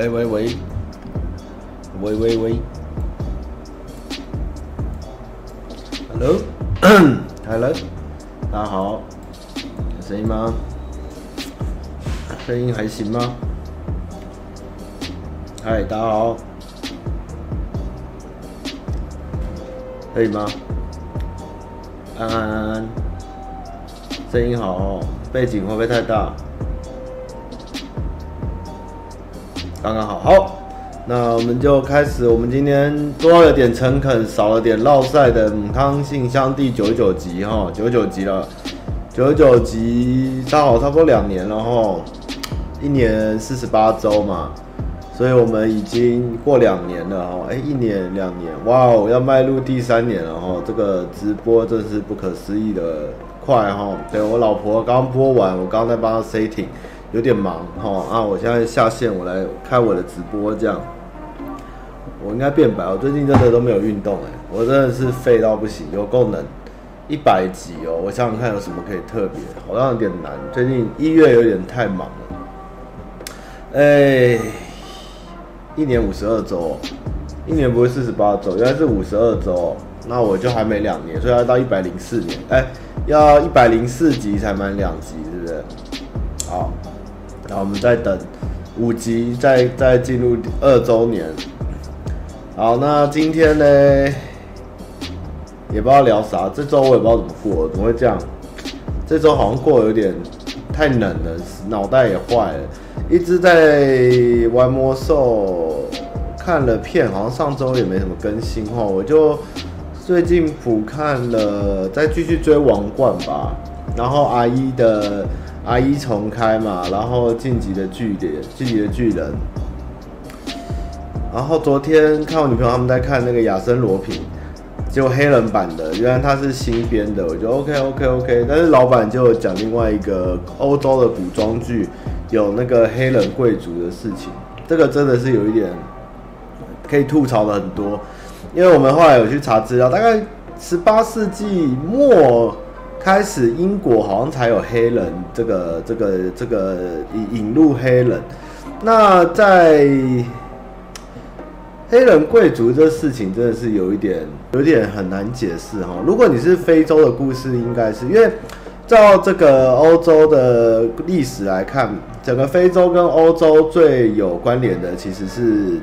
喂喂喂，喂喂喂，Hello，Hello，大家好，有声音吗？声音还行吗？嗨，大家好，可以吗？安安安安，声音好哦，背景会不会太大？刚刚好，好，那我们就开始。我们今天多了点诚恳，少了点烙赛的母汤信箱第九十九集哈，九十九集了，九十九集刚好差不多两年了哈，一年四十八周嘛，所以我们已经过两年了哈，哎，一年两年，哇哦，要迈入第三年了哈，这个直播真是不可思议的快哈。对，我老婆刚播完，我刚在帮她 setting。有点忙哈啊！我现在下线，我来开我的直播，这样我应该变白。我最近真的都没有运动哎，我真的是废到不行。有够能，一百集哦！我想想看有什么可以特别，好像有点难。最近一月有点太忙了，哎，一年五十二周，一年不会四十八周，原来是五十二周，那我就还没两年，所以要到一百零四年，哎，要一百零四集才满两集，是不是？好。然后我们再等五集，再再进入二周年。好，那今天呢，也不知道聊啥。这周我也不知道怎么过，怎么会这样？这周好像过得有点太冷了，脑袋也坏了。一直在玩魔兽，看了片，好像上周也没什么更新哈。我就最近补看了，再继续追王冠吧。然后阿一的。阿一重开嘛，然后晋级的巨人，进击的巨人。然后昨天看我女朋友他们在看那个亚森罗平，就黑人版的，原来他是新编的，我就 OK OK OK。但是老板就讲另外一个欧洲的古装剧，有那个黑人贵族的事情，这个真的是有一点可以吐槽的很多，因为我们后来有去查资料，大概十八世纪末。开始，英国好像才有黑人这个这个这个引引入黑人。那在黑人贵族这事情真的是有一点有点很难解释哈。如果你是非洲的故事，应该是因为照这个欧洲的历史来看，整个非洲跟欧洲最有关联的其实是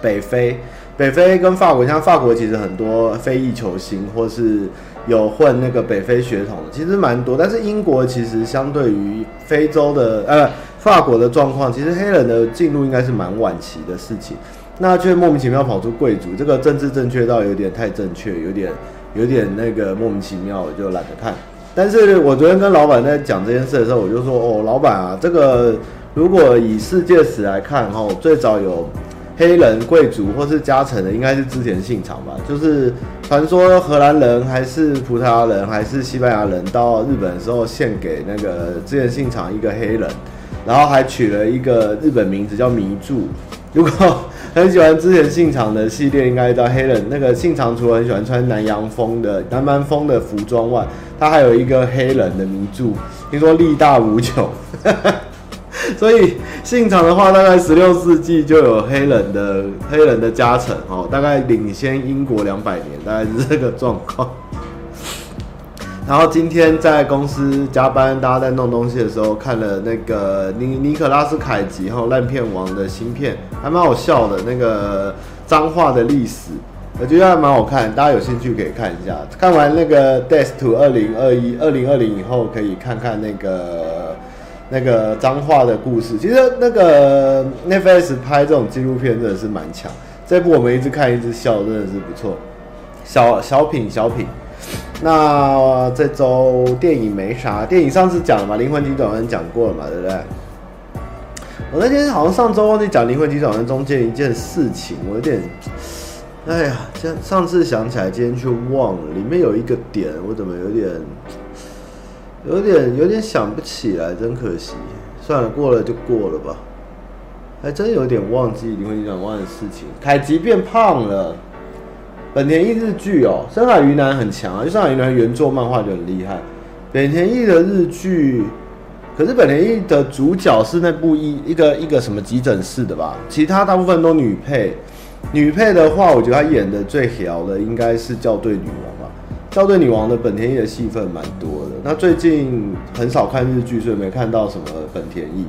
北非。北非跟法国，像法国其实很多非裔球星，或是有混那个北非血统的，其实蛮多。但是英国其实相对于非洲的呃法国的状况，其实黑人的进入应该是蛮晚期的事情。那却莫名其妙跑出贵族，这个政治正确到有点太正确，有点有点那个莫名其妙，我就懒得看。但是我昨天跟老板在讲这件事的时候，我就说哦，老板啊，这个如果以世界史来看哈，最早有。黑人贵族或是加成的，应该是织田信长吧？就是传说荷兰人还是葡萄牙人还是西班牙人到日本的时候，献给那个织田信长一个黑人，然后还取了一个日本名字叫迷柱。如果很喜欢织田信长的系列，应该知道黑人那个信长除了很喜欢穿南洋风的南蛮风的服装外，他还有一个黑人的迷柱，听说力大无穷。所以信长的话，大概十六世纪就有黑人的黑人的加成哦，大概领先英国两百年，大概是这个状况。然后今天在公司加班，大家在弄东西的时候，看了那个尼尼可拉斯凯奇后烂片王的新片，还蛮好笑的。那个脏话的历史，我觉得还蛮好看，大家有兴趣可以看一下。看完那个 Death to 二零二一二零二零以后，可以看看那个。那个脏话的故事，其实那个 Netflix 拍这种纪录片真的是蛮强。这部我们一直看一直笑，真的是不错。小小品小品。那这周电影没啥，电影上次讲了嘛，《灵魂急转弯》讲过了嘛，对不对？我那天好像上周忘记讲《灵魂急转弯》中间一件事情，我有点，哎呀，上上次想起来，今天却忘了。里面有一个点，我怎么有点？有点有点想不起来，真可惜。算了，过了就过了吧。还真有点忘记灵魂急转弯的事情。凯吉变胖了。本田翼日剧哦，深海鱼男很强啊，就深海鱼男原作漫画就很厉害。本田翼的日剧可是本田翼的主角是那部一一个一个什么急诊室的吧？其他大部分都女配。女配的话，我觉得她演的最屌的应该是校对女王吧。校对女王的本田翼的戏份蛮多的。那最近很少看日剧，所以没看到什么本田翼。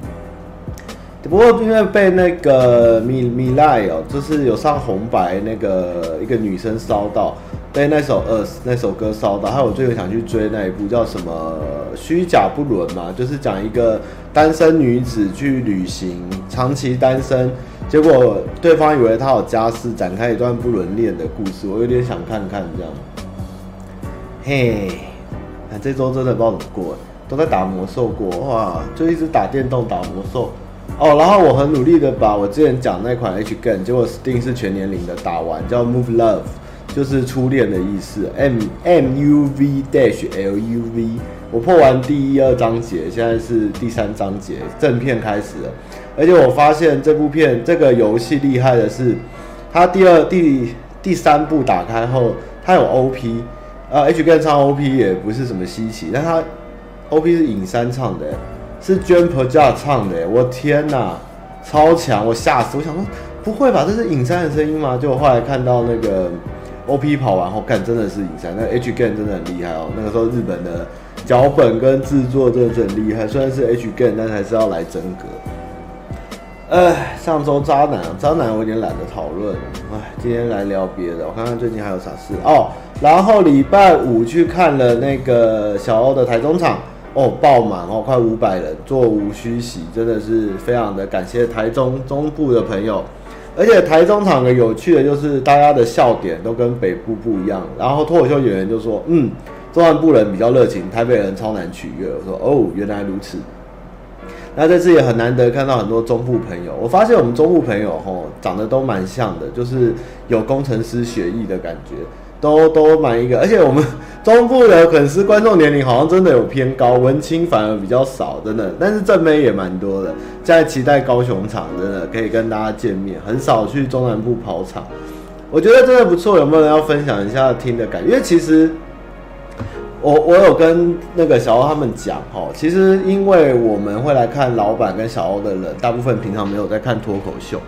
不过因为被那个米米莱哦，就是有上红白那个一个女生烧到，被那首呃那首歌烧到，还有我最近想去追那一部叫什么虚假不伦嘛，就是讲一个单身女子去旅行，长期单身，结果对方以为她有家室，展开一段不伦恋的故事，我有点想看看这样。嘿，那这周真的不知道怎么过，都在打魔兽过哇，就一直打电动打魔兽。哦，然后我很努力的把我之前讲那款 H Game，结果 Steam 是全年龄的打完，叫 Move Love，就是初恋的意思，M M U V Dash L U V。我破完第一二章节，现在是第三章节，正片开始了。而且我发现这部片这个游戏厉害的是，它第二第第三部打开后，它有 OP，啊，H Game 唱 OP 也不是什么稀奇，但他 OP 是影山唱的。是 Jumper 家唱的，我天哪，超强！我吓死，我想说不会吧，这是影山的声音吗？就我后来看到那个 OP 跑完后，看真的是影山，那 H Gen 真的很厉害哦。那个时候日本的脚本跟制作真的是很厉害，虽然是 H Gen，但还是要来真格。哎，上周渣男，渣男我有点懒得讨论。哎，今天来聊别的，我看看最近还有啥事哦。然后礼拜五去看了那个小欧的台中场。哦，爆满哦，快五百人，座无虚席，真的是非常的感谢台中中部的朋友。而且台中场的有趣的就是大家的笑点都跟北部不一样。然后脱口秀演员就说：“嗯，中南部人比较热情，台北人超难取悦。”我说：“哦，原来如此。”那这次也很难得看到很多中部朋友。我发现我们中部朋友吼长得都蛮像的，就是有工程师学艺的感觉。都都满一个，而且我们中部的粉丝观众年龄好像真的有偏高，文青反而比较少，真的。但是正妹也蛮多的，在期待高雄场，真的可以跟大家见面。很少去中南部跑场，我觉得真的不错。有没有人要分享一下听的感觉？因为其实我我有跟那个小欧他们讲哦，其实因为我们会来看老板跟小欧的人，大部分平常没有在看脱口秀。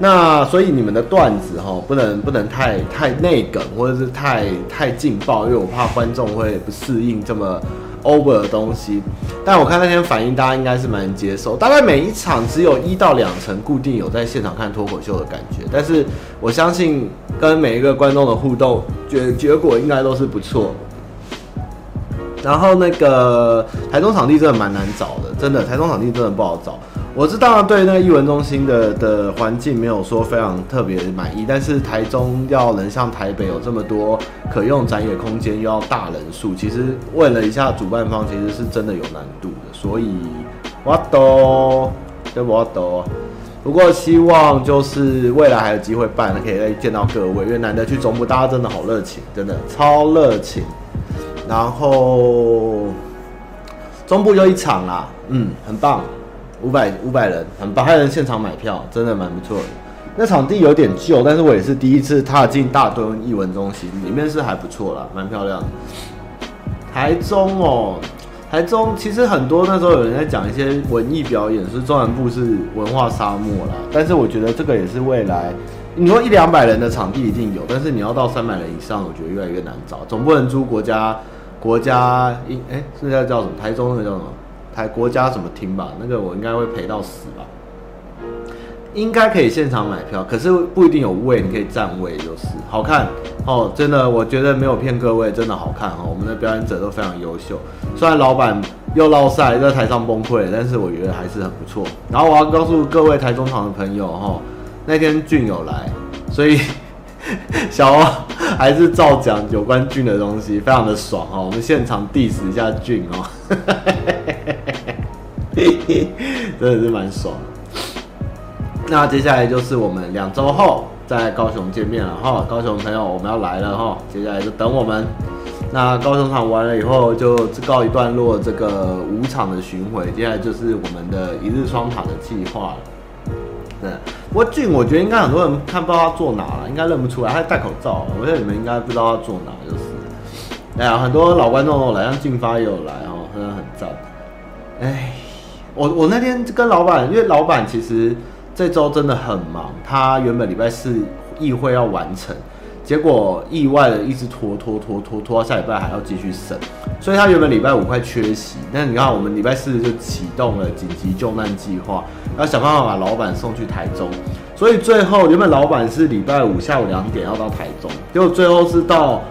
那所以你们的段子哈，不能不能太太内梗，或者是太太劲爆，因为我怕观众会不适应这么 over 的东西。但我看那天反应，大家应该是蛮接受。大概每一场只有一到两成固定有在现场看脱口秀的感觉，但是我相信跟每一个观众的互动结结果应该都是不错。然后那个台中场地真的蛮难找的，真的台中场地真的不好找。我知道对那个艺文中心的的环境没有说非常特别满意，但是台中要能像台北有这么多可用展演空间，又要大人数，其实问了一下主办方，其实是真的有难度的。所以我都对我都，不过希望就是未来还有机会办，可以再见到各位，因为难得去中部，大家真的好热情，真的超热情。然后中部就一场啦，嗯，很棒。五百五百人，很棒，还有人现场买票，真的蛮不错的。那场地有点旧，但是我也是第一次踏进大墩艺文中心，里面是还不错啦，蛮漂亮的。台中哦，台中其实很多那时候有人在讲一些文艺表演，是中南部是文化沙漠啦。但是我觉得这个也是未来，你说一两百人的场地一定有，但是你要到三百人以上，我觉得越来越难找。总不能租国家国家一哎，是叫叫什么？台中那个叫什么？台国家怎么听吧？那个我应该会赔到死吧？应该可以现场买票，可是不一定有位，你可以站位就是好看哦。真的，我觉得没有骗各位，真的好看哦。我们的表演者都非常优秀，虽然老板又落赛在台上崩溃，但是我觉得还是很不错。然后我要告诉各位台中场的朋友哈，那天俊有来，所以 小欧还是照讲有关俊的东西，非常的爽哦。我们现场 diss 一下俊哦。真的是蛮爽。那接下来就是我们两周后在高雄见面了哈，高雄朋友我们要来了哈，接下来就等我们。那高雄场完了以后就告一段落，这个五场的巡回，接下来就是我们的一日双塔的计划了。对，不过俊我觉得应该很多人看不到他坐哪了，应该认不出来，他戴口罩，我觉得你们应该不知道他坐哪，就是。哎呀，很多老观众都来，像俊发也有来哦，真的很赞。哎。我我那天跟老板，因为老板其实这周真的很忙，他原本礼拜四议会要完成。结果意外的一直拖拖拖拖拖到下礼拜还要继续审，所以他原本礼拜五快缺席，但你看我们礼拜四就启动了紧急救难计划，要想办法把老板送去台中，所以最后原本老板是礼拜五下午两点要到台中，结果最后是到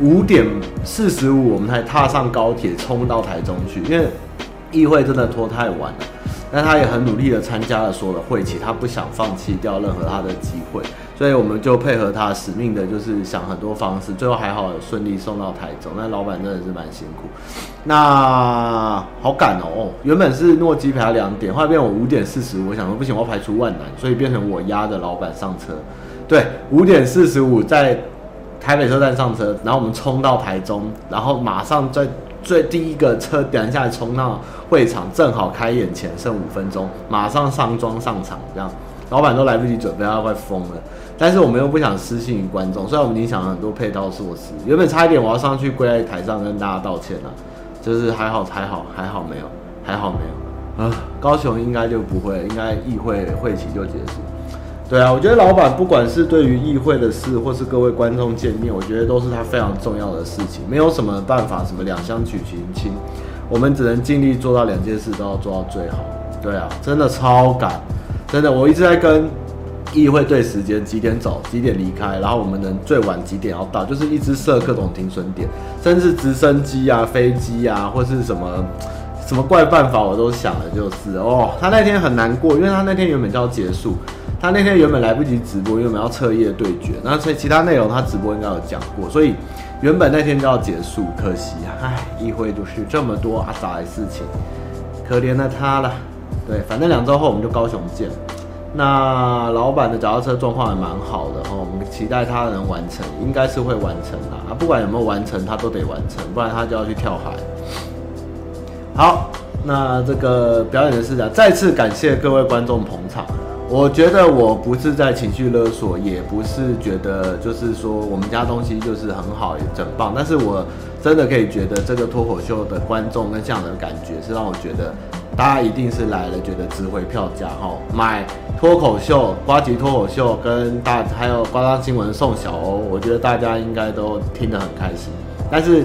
五点四十五我们才踏上高铁冲到台中去，因为议会真的拖太晚了，但他也很努力的参加了所有的会期，他不想放弃掉任何他的机会。所以我们就配合他使命的，就是想很多方式，最后还好顺利送到台中。那老板真的是蛮辛苦，那好赶哦，原本是诺基排两点，后来变我五点四十五，我想说不行，我要排除万难，所以变成我压着老板上车。对，五点四十五在台北车站上车，然后我们冲到台中，然后马上在最第一个车等一下冲到会场，正好开演前剩五分钟，马上上妆上场，这样老板都来不及准备，他快疯了。但是我们又不想失信于观众，虽然我们已经想了很多配套措施，原本差一点我要上去跪在台上跟大家道歉了，就是还好还好还好没有，还好没有啊，高雄应该就不会，应该议会会期就结束。对啊，我觉得老板不管是对于议会的事，或是各位观众见面，我觉得都是他非常重要的事情，没有什么办法，什么两相取其轻，我们只能尽力做到两件事都要做到最好。对啊，真的超赶，真的，我一直在跟。议会对时间几点走，几点离开，然后我们能最晚几点要到，就是一直设各种停损点，甚至直升机啊、飞机啊，或是什么 什么怪办法，我都想了，就是哦，他那天很难过，因为他那天原本就要结束，他那天原本来不及直播，因为我们要彻夜对决，那所以其他内容他直播应该有讲过，所以原本那天就要结束，可惜啊，唉，议会就是这么多阿杂的事情，可怜了他了，对，反正两周后我们就高雄见。那老板的脚踏车状况还蛮好的哦，我们期待他能完成，应该是会完成啦。啊，不管有没有完成，他都得完成，不然他就要去跳海。好，那这个表演的事情，再次感谢各位观众捧场。我觉得我不是在情绪勒索，也不是觉得就是说我们家东西就是很好，也很棒，但是我真的可以觉得这个脱口秀的观众跟这样的感觉是让我觉得。大家一定是来了，觉得值回票价哈。买脱口秀、瓜吉脱口秀跟大还有呱张新闻送小欧，我觉得大家应该都听得很开心。但是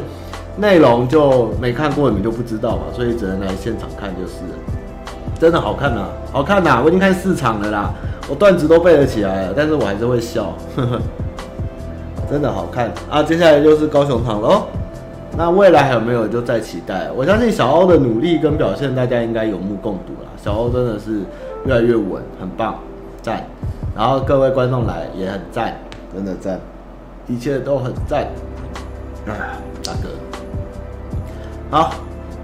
内容就没看过，你们就不知道嘛，所以只能来现场看就是了。真的好看呐，好看呐！我已经看四场了啦，我段子都背得起来了，但是我还是会笑，真的好看啊！接下来就是高雄场喽。那未来还有没有就再期待？我相信小欧的努力跟表现，大家应该有目共睹了。小欧真的是越来越稳，很棒，赞。然后各位观众来也很赞，真的赞，一切都很赞。啊，大哥，好，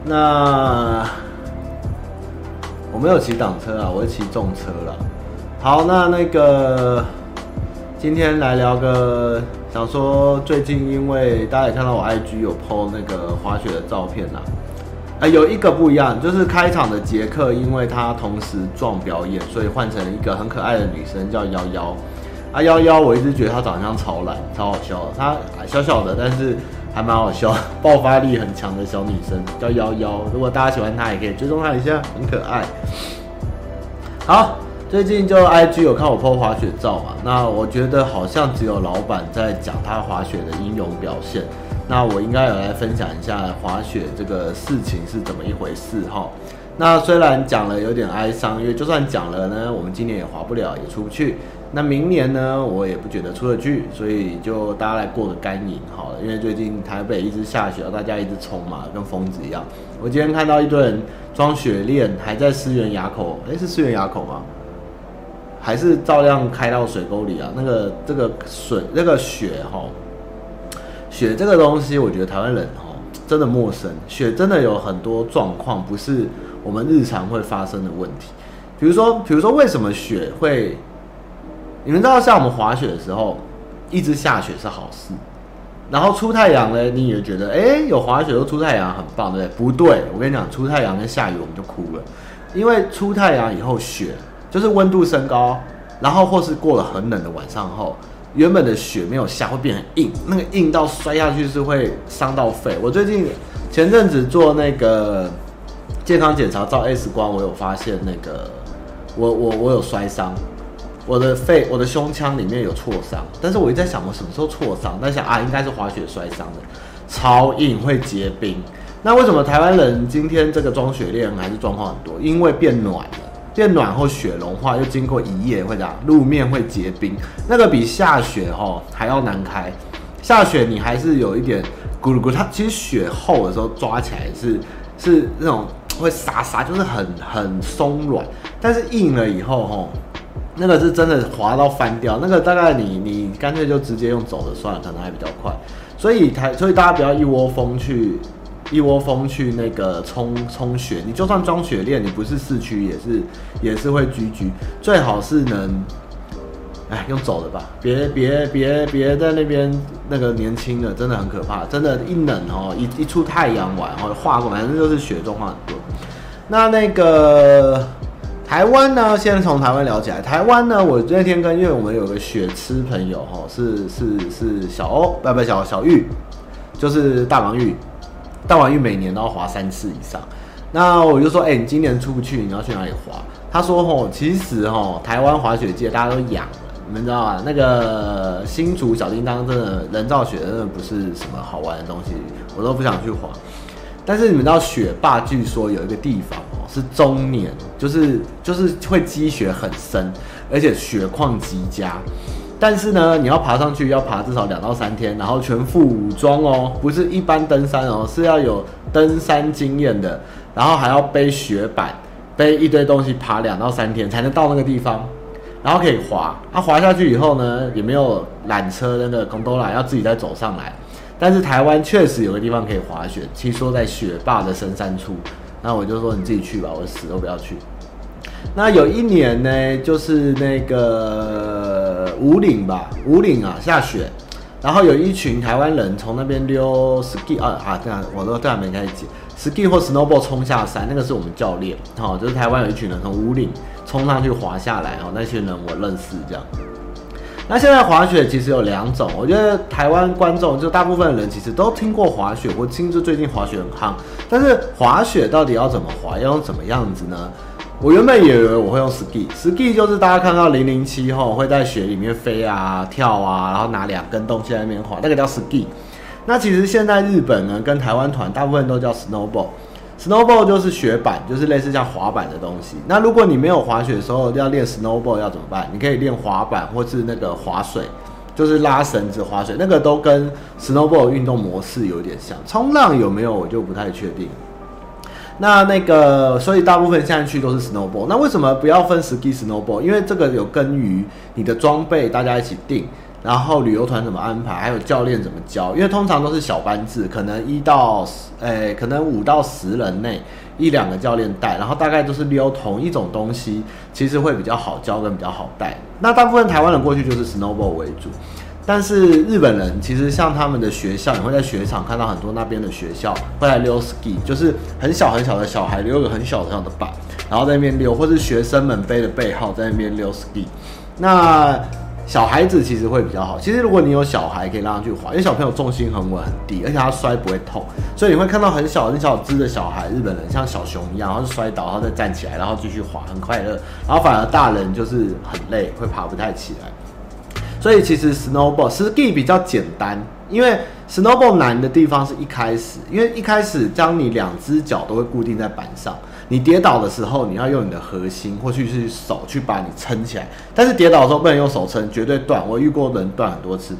那我没有骑挡车啊，我是骑重车了。好，那那个今天来聊个。想说最近，因为大家也看到我 IG 有 po 那个滑雪的照片啦，啊，有一个不一样，就是开场的杰克，因为他同时撞表演，所以换成一个很可爱的女生叫幺幺。啊，幺幺，我一直觉得她长得像曹兰，超好笑的。她小小的，但是还蛮好笑，爆发力很强的小女生叫幺幺。如果大家喜欢她，也可以追踪她一下，很可爱。好。最近就 IG 有看我 PO 滑雪照嘛，那我觉得好像只有老板在讲他滑雪的英勇表现，那我应该有来分享一下滑雪这个事情是怎么一回事哈。那虽然讲了有点哀伤，因为就算讲了呢，我们今年也滑不了，也出不去。那明年呢，我也不觉得出得去，所以就大家来过个干瘾好了。因为最近台北一直下雪，大家一直冲嘛，跟疯子一样。我今天看到一堆人装雪链，还在思源垭口，诶，是思源垭口吗？还是照样开到水沟里啊？那个这个水那个雪哈，雪这个东西，我觉得台湾人哈真的陌生。雪真的有很多状况，不是我们日常会发生的问题。比如说，比如说为什么雪会？你们知道，像我们滑雪的时候，一直下雪是好事。然后出太阳呢，你也觉得哎，有滑雪又出太阳很棒，对不对？不对，我跟你讲，出太阳跟下雨我们就哭了，因为出太阳以后雪。就是温度升高，然后或是过了很冷的晚上后，原本的雪没有下，会变很硬，那个硬到摔下去是会伤到肺。我最近前阵子做那个健康检查照 X 光，我有发现那个我我我有摔伤，我的肺我的胸腔里面有挫伤，但是我一直在想我什么时候挫伤，在想啊应该是滑雪摔伤的，超硬会结冰。那为什么台湾人今天这个装雪链还是状况很多？因为变暖了，变暖后雪融化，又经过一夜会这样，路面会结冰，那个比下雪哦还要难开。下雪你还是有一点咕噜咕，它其实雪厚的时候抓起来是是那种会沙沙，就是很很松软，但是硬了以后吼，那个是真的滑到翻掉，那个大概你你干脆就直接用走的算了，可能还比较快。所以台所以大家不要一窝蜂去。一窝蜂去那个冲冲雪，你就算装雪链，你不是市区也是 也是会居居。最好是能，哎，用走的吧，别别别别在那边那个年轻的，真的很可怕，真的，一冷哦，一一出太阳完哦，化过，反正就是雪状况很多。那那个台湾呢？先从台湾聊起来。台湾呢，我那天跟因为我们有个雪痴朋友哈，是是是小欧，不不小小玉，就是大王玉。大王玉每年都要滑三次以上，那我就说，哎、你今年出不去，你要去哪里滑？他说，吼，其实吼，台湾滑雪界大家都养了，你们知道吗？那个新竹小叮当真的人造雪真的不是什么好玩的东西，我都不想去滑。但是你们知道雪霸，据说有一个地方哦，是终年，就是就是会积雪很深，而且雪况极佳。但是呢，你要爬上去要爬至少两到三天，然后全副武装哦，不是一般登山哦，是要有登山经验的，然后还要背雪板，背一堆东西爬两到三天才能到那个地方，然后可以滑。它、滑下去以后呢，也没有缆车那个空兜缆要自己再走上来。但是台湾确实有个地方可以滑雪，听说在雪霸的深山处。那我就说你自己去吧，我死都不要去。那有一年呢，就是那个五岭吧，五岭啊下雪，然后有一群台湾人从那边溜 ski 啊啊，这样我都这样没开始 ski 或 snowboard 冲下山，那个是我们教练，好，就是台湾有一群人从五岭冲上去滑下来，哦，那些人我认识这样。那现在滑雪其实有两种，我觉得台湾观众就大部分人其实都听过滑雪，我听说最近滑雪很夯，但是滑雪到底要怎么滑，要用怎么样子呢？我原本以为我会用 ski，ski 就是大家看到零零七后会在雪里面飞啊、跳啊，然后拿两根东西在那边滑，那个叫 ski。那其实现在日本呢，跟台湾团大部分都叫 snowball snowboard，snowboard 就是雪板，就是类似像滑板的东西。那如果你没有滑雪的时候要练 snowboard 要怎么办？你可以练滑板或是那个滑水，就是拉绳子滑水，那个都跟 snowboard 运动模式有点像。冲浪有没有我就不太确定。那那个，所以大部分现在去都是 snowboard。那为什么不要分 ski snowboard？因为这个有根于你的装备，大家一起定，然后旅游团怎么安排，还有教练怎么教。因为通常都是小班制，可能一到十，诶，可能五到十人内，一两个教练带，然后大概都是溜同一种东西，其实会比较好教跟比较好带。那大部分台湾人过去就是 snowboard 为主。但是日本人其实像他们的学校，你会在雪场看到很多那边的学校会来溜 ski，就是很小很小的小孩溜个很小很小的板，然后在那边溜，或是学生们背着背号在那边溜 ski。那小孩子其实会比较好。其实如果你有小孩，可以让他去滑，因为小朋友重心很稳很低，而且他摔不会痛，所以你会看到很小很小只的小孩，日本人像小熊一样，然后摔倒，然后再站起来，然后继续滑，很快乐。然后反而大人就是很累，会爬不太起来。所以其实 snowboard ski 比较简单，因为 snowboard 难的地方是一开始，因为一开始将你两只脚都会固定在板上，你跌倒的时候，你要用你的核心或去是手去把你撑起来，但是跌倒的时候不能用手撑，绝对断。我遇过人断很多次。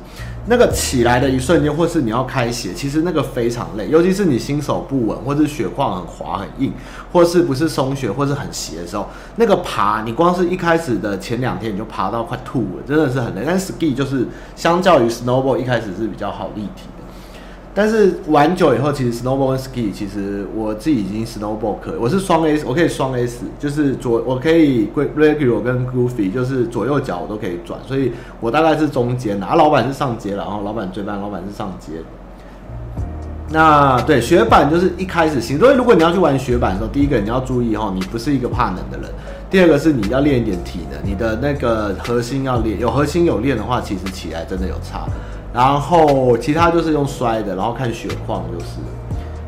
那个起来的一瞬间，或是你要开斜，其实那个非常累，尤其是你新手不稳，或是雪况很滑很硬，或是不是松雪，或是很斜的时候，那个爬，你光是一开始的前两天你就爬到快吐了，真的是很累。但 ski 就是相较于 snowboard 一开始是比较好立体。但是玩久以后，其实 snowboard 跟 ski，其实我自己已经 snowboard 可，我是双 S，我可以双 S，就是左我可以 regular 跟 goofy，就是左右脚我都可以转，所以我大概是中间的，啊，老板是上街，然后老板追班，老板是上街。那对雪板就是一开始行，所以如果你要去玩雪板的时候，第一个你要注意哈，你不是一个怕冷的人，第二个是你要练一点体能，你的那个核心要练，有核心有练的话，其实起来真的有差。然后其他就是用摔的，然后看雪况就是。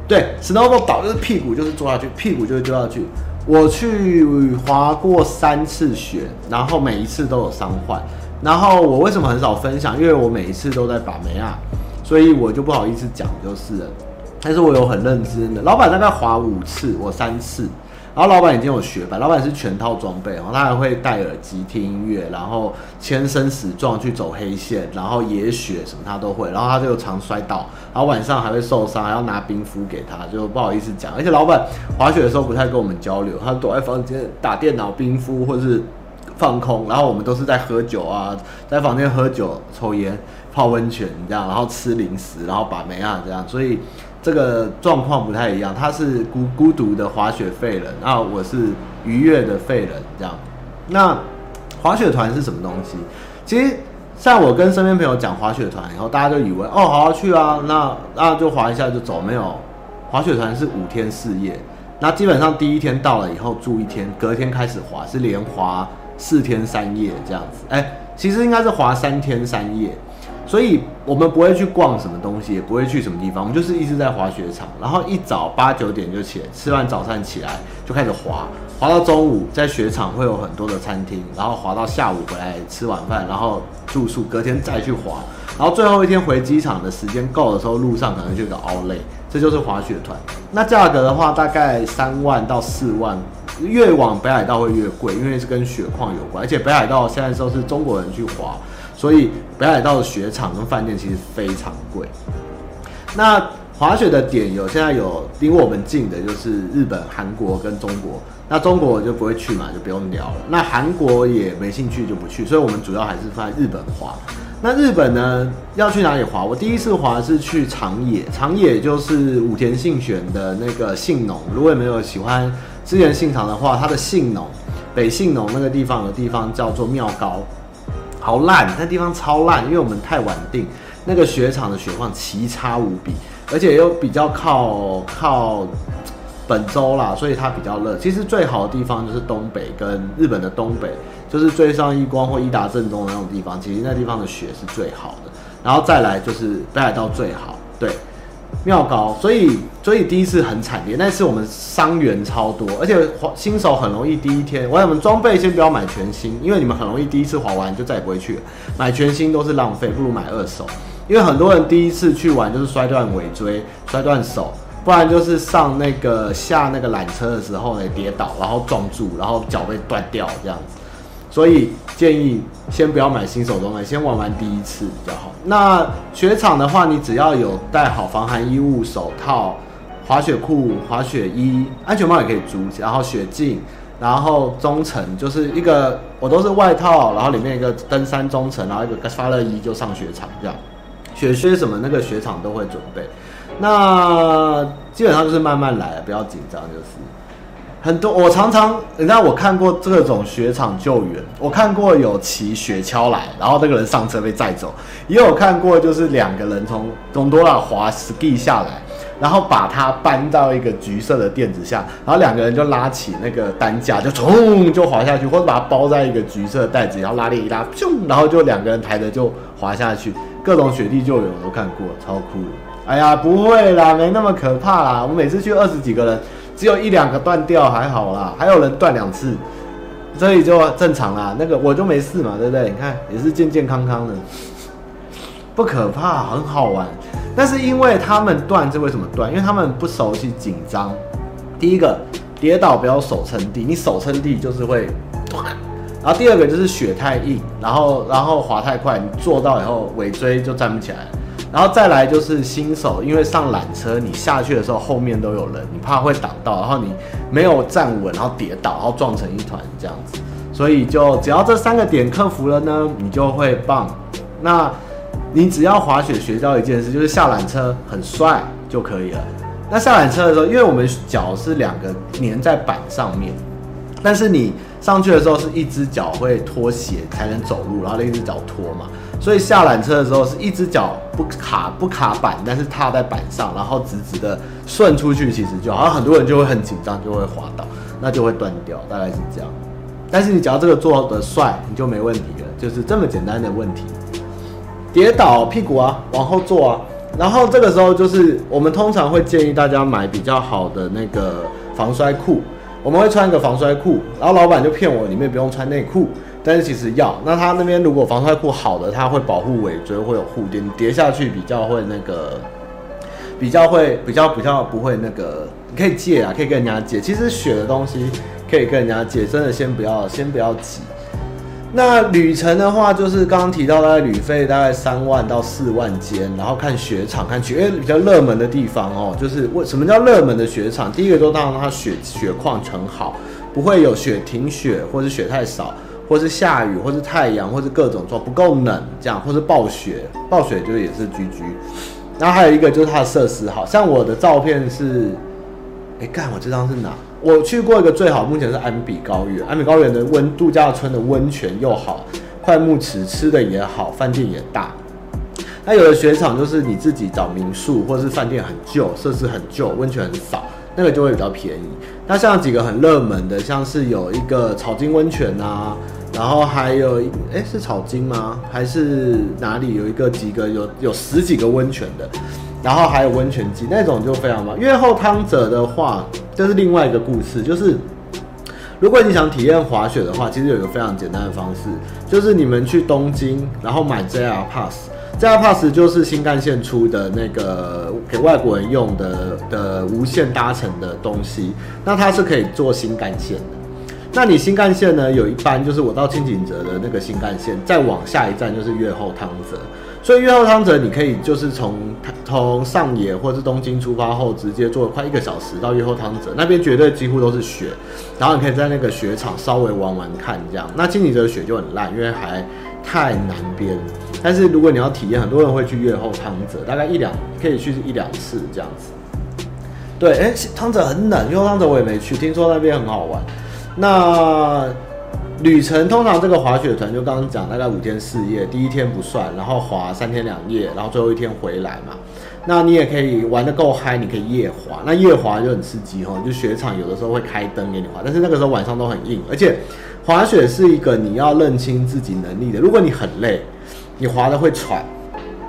对，snowboard 倒就是屁股就是坐下去，屁股就是丢下去。我去滑过三次雪，然后每一次都有伤患。然后我为什么很少分享？因为我每一次都在把妹啊，所以我就不好意思讲就是了。但是我有很认真的，老板大概滑五次，我三次。然后老板已经有学板，老板是全套装备，然后他还会戴耳机听音乐，然后牵生死状去走黑线，然后野雪什么他都会，然后他就常摔倒，然后晚上还会受伤，还要拿冰敷给他，就不好意思讲。而且老板滑雪的时候不太跟我们交流，他躲在房间打电脑冰敷或是放空，然后我们都是在喝酒啊，在房间喝酒、抽烟、泡温泉这样，然后吃零食，然后把妹啊这样，所以。这个状况不太一样，他是孤孤独的滑雪废人，那我是愉悦的废人，这样。那滑雪团是什么东西？其实像我跟身边朋友讲滑雪团以后，大家就以为哦，好好去啊，那那就滑一下就走，没有。滑雪团是五天四夜，那基本上第一天到了以后住一天，隔天开始滑，是连滑四天三夜这样子。哎，其实应该是滑三天三夜。所以我们不会去逛什么东西，也不会去什么地方，我们就是一直在滑雪场，然后一早八九点就起来，吃完早餐起来就开始滑，滑到中午，在雪场会有很多的餐厅，然后滑到下午回来吃晚饭，然后住宿，隔天再去滑，然后最后一天回机场的时间够的时候，路上可能就有个 Outlet，这就是滑雪团。那价格的话，大概三万到四万，越往北海道会越贵，因为是跟雪况有关，而且北海道现在都是中国人去滑。所以北海道的雪场跟饭店其实非常贵。那滑雪的点有现在有离我们近的，就是日本、韩国跟中国。那中国我就不会去嘛，就不用聊了。那韩国也没兴趣，就不去。所以我们主要还是在日本滑。那日本呢，要去哪里滑？我第一次滑是去长野，长野就是武田信玄的那个信浓。如果没有喜欢织田信长的话，他的信浓北信浓那个地方有地方叫做妙高。好烂，那地方超烂，因为我们太晚定，那个雪场的雪况奇差无比，而且又比较靠靠本州啦，所以它比较热。其实最好的地方就是东北跟日本的东北，就是最上一光或伊达正宗的那种地方，其实那地方的雪是最好的。然后再来就是北海道最好，对。妙高，所以所以第一次很惨烈，那次我们伤员超多，而且新手很容易第一天，我们装备先不要买全新，因为你们很容易第一次滑完就再也不会去了，买全新都是浪费，不如买二手，因为很多人第一次去玩就是摔断尾椎、摔断手，不然就是上那个下那个缆车的时候呢跌倒，然后撞住，然后脚被断掉这样子。所以建议先不要买新手装备，先玩完第一次比较好。那雪场的话，你只要有带好防寒衣物、手套、滑雪裤、滑雪衣、安全帽也可以租，然后雪镜，然后中层就是一个，我都是外套，然后里面一个登山中层，然后一个发热衣就上雪场这样。雪靴什么那个雪场都会准备。那基本上就是慢慢来，不要紧张就是。很多，我常常，你知道我看过这种雪场救援，我看过有骑雪橇来，然后那个人上车被载走，也有看过就是两个人从东多拉滑 ski 下来，然后把他搬到一个橘色的垫子下，然后两个人就拉起那个担架，就冲就滑下去，或者把它包在一个橘色的袋子，然后拉链一拉，咻，然后就两个人抬着就滑下去，各种雪地救援我都看过，超酷的。哎呀，不会啦，没那么可怕啦，我每次去二十几个人。只有一两个断掉还好啦，还有人断两次，所以就正常啦。那个我就没事嘛，对不对？你看也是健健康康的，不可怕，很好玩。但是因为他们断是为什么断？因为他们不熟悉紧张。第一个跌倒不要手撑地，你手撑地就是会断。然后第二个就是雪太硬，然后然后滑太快，你坐到以后尾椎就站不起来。然后再来就是新手，因为上缆车，你下去的时候后面都有人，你怕会挡到，然后你没有站稳，然后跌倒，然后撞成一团这样子。所以就只要这三个点克服了呢，你就会棒。那你只要滑雪学到一件事，就是下缆车很帅就可以了。那下缆车的时候，因为我们脚是两个粘在板上面，但是你上去的时候是一只脚会脱鞋才能走路，然后另一只脚脱嘛。所以下缆车的时候是一只脚不卡不卡板，但是踏在板上，然后直直的顺出去，其实就好像很多人就会很紧张，就会滑倒，那就会断掉，大概是这样。但是你只要这个做得帅，你就没问题了，就是这么简单的问题。跌倒屁股啊，往后坐啊，然后这个时候就是我们通常会建议大家买比较好的那个防摔裤，我们会穿一个防摔裤，然后老板就骗我里面不用穿内裤，但是其实要。那他那边如果防摔裤好的，他会保护尾椎，会有护垫，跌下去比较会那个，比较会比较比较不会那个，你可以借啊，可以跟人家借。其实雪的东西可以跟人家借，真的先不要先不要急。那旅程的话，就是刚刚提到大概旅费大概三万到四万间，然后看雪场，看雪，因为比较热门的地方哦，就是为什么叫热门的雪场？第一个就当然它雪雪况很好，不会有雪停雪，或是雪太少，或是下雨，或是太阳，或是各种状不够冷这样，或是暴雪，暴雪就也是 GG。然后还有一个就是它的设施好，像我的照片是，哎干，我这张是哪？我去过一个最好，目前是安比高原。安比高原的温度假村的温泉又好，快木池吃的也好，饭店也大。那有的雪场就是你自己找民宿，或是饭店很旧，设施很旧，温泉很少，那个就会比较便宜。那像几个很热门的，像是有一个草津温泉啊，然后还有哎、是草津吗？还是哪里有一个几个有有十几个温泉的？然后还有温泉季那种就非常棒。越后汤泽的话，这是另外一个故事，就是如果你想体验滑雪的话，其实有一个非常简单的方式，就是你们去东京，然后买 JR Pass，JR Pass 就是新干线出的那个给外国人用的的无限搭乘的东西，那它是可以坐新干线的。那你新干线呢，有一班就是我到轻井泽的那个新干线，再往下一站就是越后汤泽。所以越后汤泽，你可以就是从从上野或是东京出发后，直接坐快一个小时到越后汤泽那边，绝对几乎都是雪，然后你可以在那个雪场稍微玩玩看这样。那轻井泽的雪就很烂，因为还太南边。但是如果你要体验，很多人会去越后汤泽，大概一两可以去一两次这样子。对，哎、欸，汤泽很冷，越后汤泽我也没去，听说那边很好玩。那。旅程通常这个滑雪团就刚刚讲，大概五天四夜，第一天不算，然后滑三天两夜，然后最后一天回来嘛。那你也可以玩得够嗨，你可以夜滑。那夜滑就很刺激哦，就雪场有的时候会开灯给你滑，但是那个时候晚上都很硬，而且滑雪是一个你要认清自己能力的。如果你很累，你滑得会喘，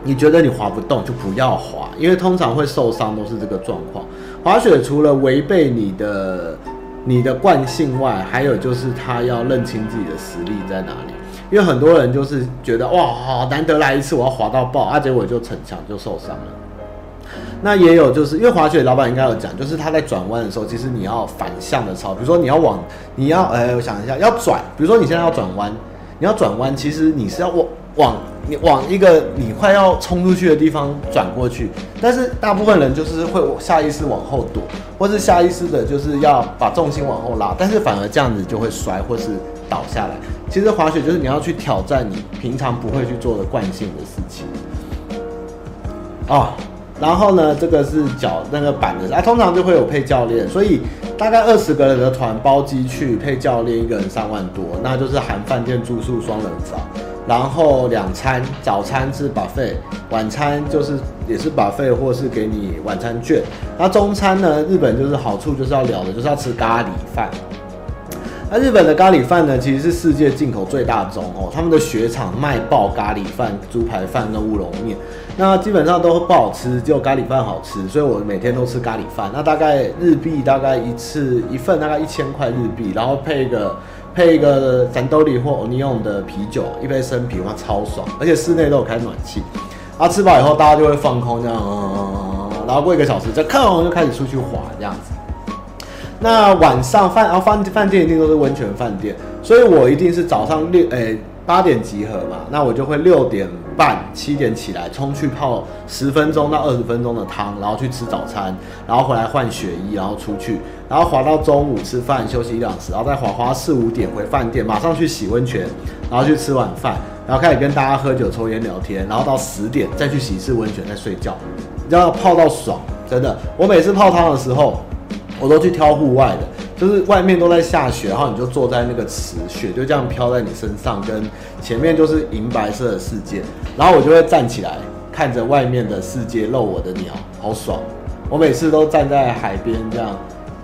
你觉得你滑不动就不要滑，因为通常会受伤都是这个状况。滑雪除了违背你的。你的惯性外，还有就是他要认清自己的实力在哪里，因为很多人就是觉得哇，好难得来一次，我要滑到爆，啊，结果就逞强就受伤了。那也有就是因为滑雪老板应该有讲，就是他在转弯的时候，其实你要反向的操，比如说你要往，你要，哎，我想一下，要转，比如说你现在要转弯，你要转弯，其实你是要往往。你往一个你快要冲出去的地方转过去，但是大部分人就是会下意识往后躲，或是下意识的就是要把重心往后拉，但是反而这样子就会摔或是倒下来。其实滑雪就是你要去挑战你平常不会去做的惯性的事情。哦，然后呢，这个是脚那个板的，啊，通常就会有配教练，所以大概二十个人的团包机去配教练，一个人三万多，那就是含饭店住宿双人房。然后两餐，早餐是 buffet，晚餐就是也是 buffet，或是给你晚餐券。那中餐呢？日本就是好处就是要聊的，就是要吃咖喱饭。那日本的咖喱饭呢，其实是世界进口最大宗哦。他们的雪场卖爆咖喱饭、猪排饭跟乌龙面，那基本上都不好吃，只有咖喱饭好吃，所以我每天都吃咖喱饭。那大概日币大概一次一份大概一千块日币，然后配一个。配一个三兜里或欧尼用的啤酒，一杯生啤，哇，超爽！而且室内都有开暖气。啊，吃饱以后大家就会放空这样，然后过一个小时再看完就开始出去滑这样子。那晚上饭，然后饭饭店一定都是温泉饭店，所以我一定是早上六诶。八点集合嘛，那我就会六点半、七点起来，冲去泡十分钟到二十分钟的汤，然后去吃早餐，然后回来换雪衣，然后出去，然后滑到中午吃饭休息一两次，然后再滑滑四五点回饭店，马上去洗温泉，然后去吃晚饭，然后开始跟大家喝酒、抽烟、聊天，然后到十点再去洗一次温泉，再睡觉，要泡到爽，真的。我每次泡汤的时候，我都去挑户外的。就是外面都在下雪，然后你就坐在那个池，雪就这样飘在你身上，跟前面就是银白色的世界，然后我就会站起来看着外面的世界，露我的鸟，好爽！我每次都站在海边这样，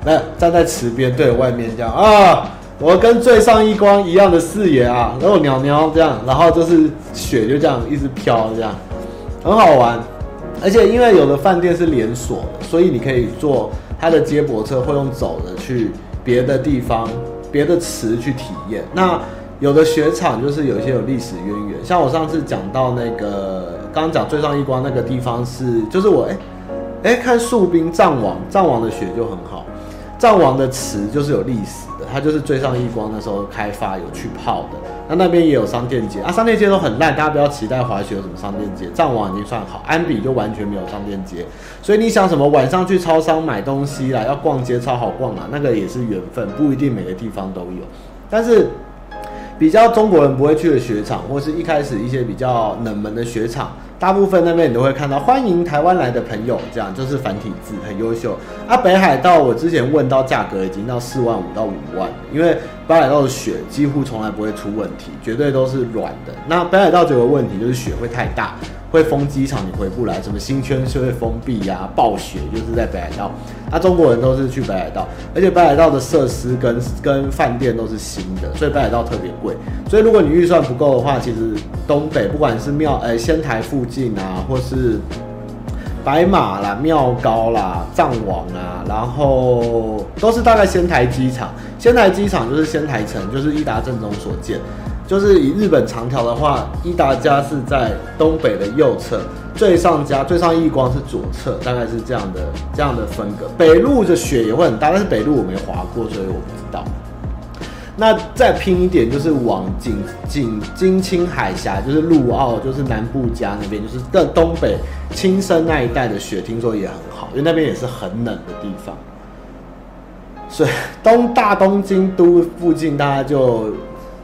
那站在池边对外面这样啊，我跟最上一光一样的视野啊，然后鸟鸟这样，然后就是雪就这样一直飘，这样很好玩。而且因为有的饭店是连锁的，所以你可以坐它的接驳车，会用走的去别的地方、别的池去体验。那有的雪场就是有一些有历史渊源，像我上次讲到那个，刚刚讲最上一关那个地方是，就是我哎哎、看树冰藏王，藏王的雪就很好，藏王的池就是有历史，它就是最上一光那时候开发有去泡的。那那边也有商店街啊，商店街都很烂，大家不要期待滑雪有什么商店街。藏王已经算好，安比就完全没有商店街，所以你想什么晚上去超商买东西啦，要逛街超好逛啊，那个也是缘分，不一定每个地方都有，但是。比较中国人不会去的雪场，或是一开始一些比较冷门的雪场，大部分那边你都会看到欢迎台湾来的朋友，这样就是繁体字，很优秀。啊，北海道我之前问到价格已经到四万五到五万，因为北海道的雪几乎从来不会出问题，绝对都是软的。那北海道就有个问题，就是雪会太大。会封机场，你回不来。什么新圈是会封闭呀？暴雪就是在北海道。那、中国人都是去北海道，而且北海道的设施跟跟饭店都是新的，所以北海道特别贵。所以如果你预算不够的话，其实东北不管是庙诶仙台附近啊，或是白马啦、庙高啦、藏王啊，然后都是大概仙台机场。仙台机场就是仙台城，就是伊达正宗所建。就是以日本长条的话，伊达家是在东北的右侧，最上家最上一光是左侧，大概是这样的这样的分隔。北陆的雪也会很大，但是北陆我没滑过，所以我不知道。那再拼一点，就是往近近津轻海峡，就是陆奥，就是南部家那边，就是更东北青森那一带的雪，听说也很好，因为那边也是很冷的地方。所以东大东京都附近，大家就。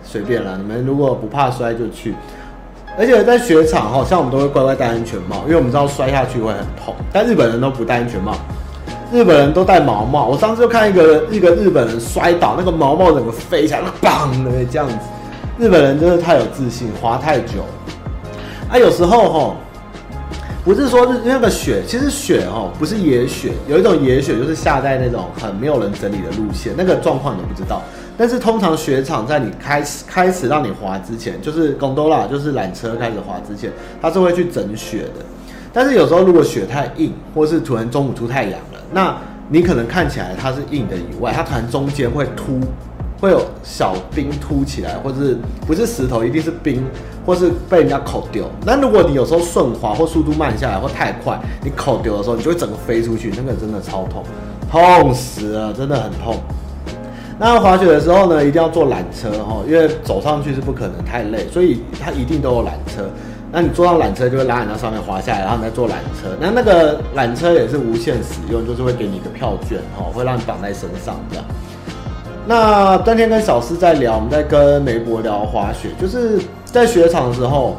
随便啦，你们如果不怕摔就去，而且在雪场好，像我们都会乖乖戴安全帽，因为我们知道摔下去会很痛。但日本人都不戴安全帽，日本人都戴毛帽。我上次就看一个一个日本人摔倒，那个毛帽整个飞起来，砰的这样子。日本人真的太有自信，滑太久。啊，有时候哈，不是说是那个雪，其实雪哈不是野雪，有一种野雪就是下在那种很没有人整理的路线，那个状况你都不知道。但是通常雪场在你开始开始让你滑之前，就是 gondola，就是缆车开始滑之前，它是会去整雪的。但是有时候如果雪太硬，或是突然中午出太阳了，那你可能看起来它是硬的以外，它可能中间会凸，会有小冰凸起来，或者是不是石头，一定是冰，或是被人家口丢。那如果你有时候顺滑或速度慢下来或太快，你口丢的时候，你就会整个飞出去，那个真的超痛，痛死了，真的很痛。那滑雪的时候呢，一定要坐缆车哈，因为走上去是不可能太累，所以它一定都有缆车。那你坐上缆车就会拉你到上面滑下来，然后你再坐缆车。那那个缆车也是无限使用，就是会给你一个票券哈，会让你绑在身上这样。那当天跟小师在聊，我们在跟梅博聊滑雪，就是在雪场的时候，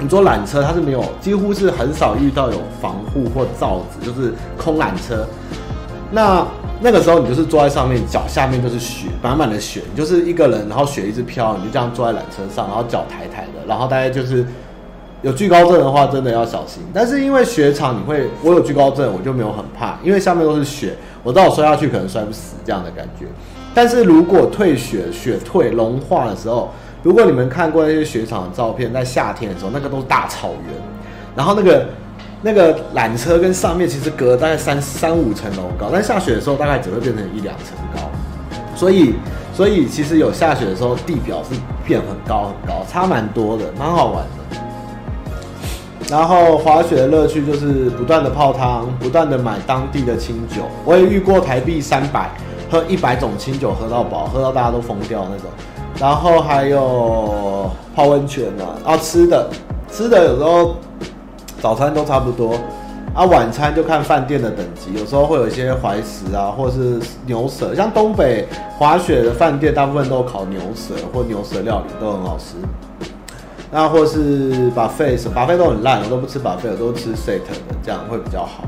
你坐缆车它是没有，几乎是很少遇到有防护或罩子，就是空缆车。那那个时候你就是坐在上面，脚下面就是雪，满满的雪，你就是一个人，然后雪一直飘，你就这样坐在缆车上，然后脚抬抬的，然后大概就是有惧高症的话，真的要小心。但是因为雪场你会，我有惧高症，我就没有很怕，因为下面都是雪，我知道我摔下去可能摔不死这样的感觉。但是如果退雪，雪退融化的时候，如果你们看过那些雪场的照片，在夏天的时候，那个都是大草原，然后那个。那个缆车跟上面其实隔大概三三五层楼高，但下雪的时候大概只会变成一两层高，所以所以其实有下雪的时候地表是变很高很高，差蛮多的，蛮好玩的。然后滑雪的乐趣就是不断的泡汤，不断的买当地的清酒。我也遇过台币三百喝一百种清酒喝到饱，喝到大家都疯掉那种。然后还有泡温泉啊，啊吃的吃的有时候。早餐都差不多，啊，晚餐就看饭店的等级，有时候会有一些怀石啊，或是牛舌，像东北滑雪的饭店，大部分都烤牛舌或牛舌料理，都很好吃。那或是 buffet，buffet 都很烂，我都不吃 buffet，我都吃 set 的，这样会比较好。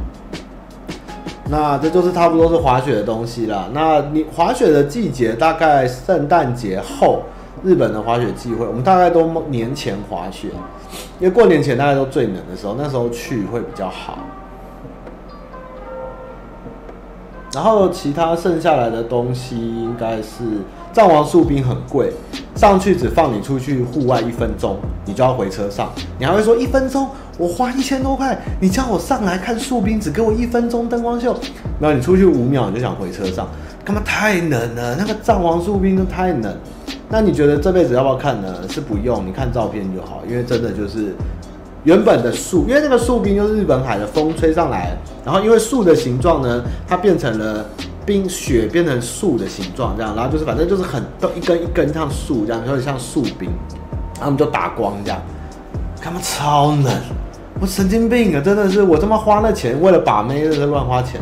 那这就是差不多是滑雪的东西啦。那你滑雪的季节大概圣诞节后，日本的滑雪季会，我们大概都年前滑雪。因为过年前大家都最冷的时候，那时候去会比较好。然后其他剩下来的东西应该是藏王树冰很贵，上去只放你出去户外一分钟，你就要回车上。你还会说一分钟，我花一千多块，你叫我上来看树冰，只给我一分钟灯光秀，然后你出去五秒你就想回车上，干嘛太冷了？那个藏王树冰都太冷。那你觉得这辈子要不要看呢？是不用，你看照片就好，因为真的就是。原本的树，因为那个树冰就是日本海的风吹上来，然后因为树的形状呢，它变成了冰雪变成树的形状这样，然后就是反正就是很都一根一根像树这样，有点像树冰，然后我们就打光这样，他们超冷，我神经病啊，真的是我他妈花那钱为了把妹在这乱花钱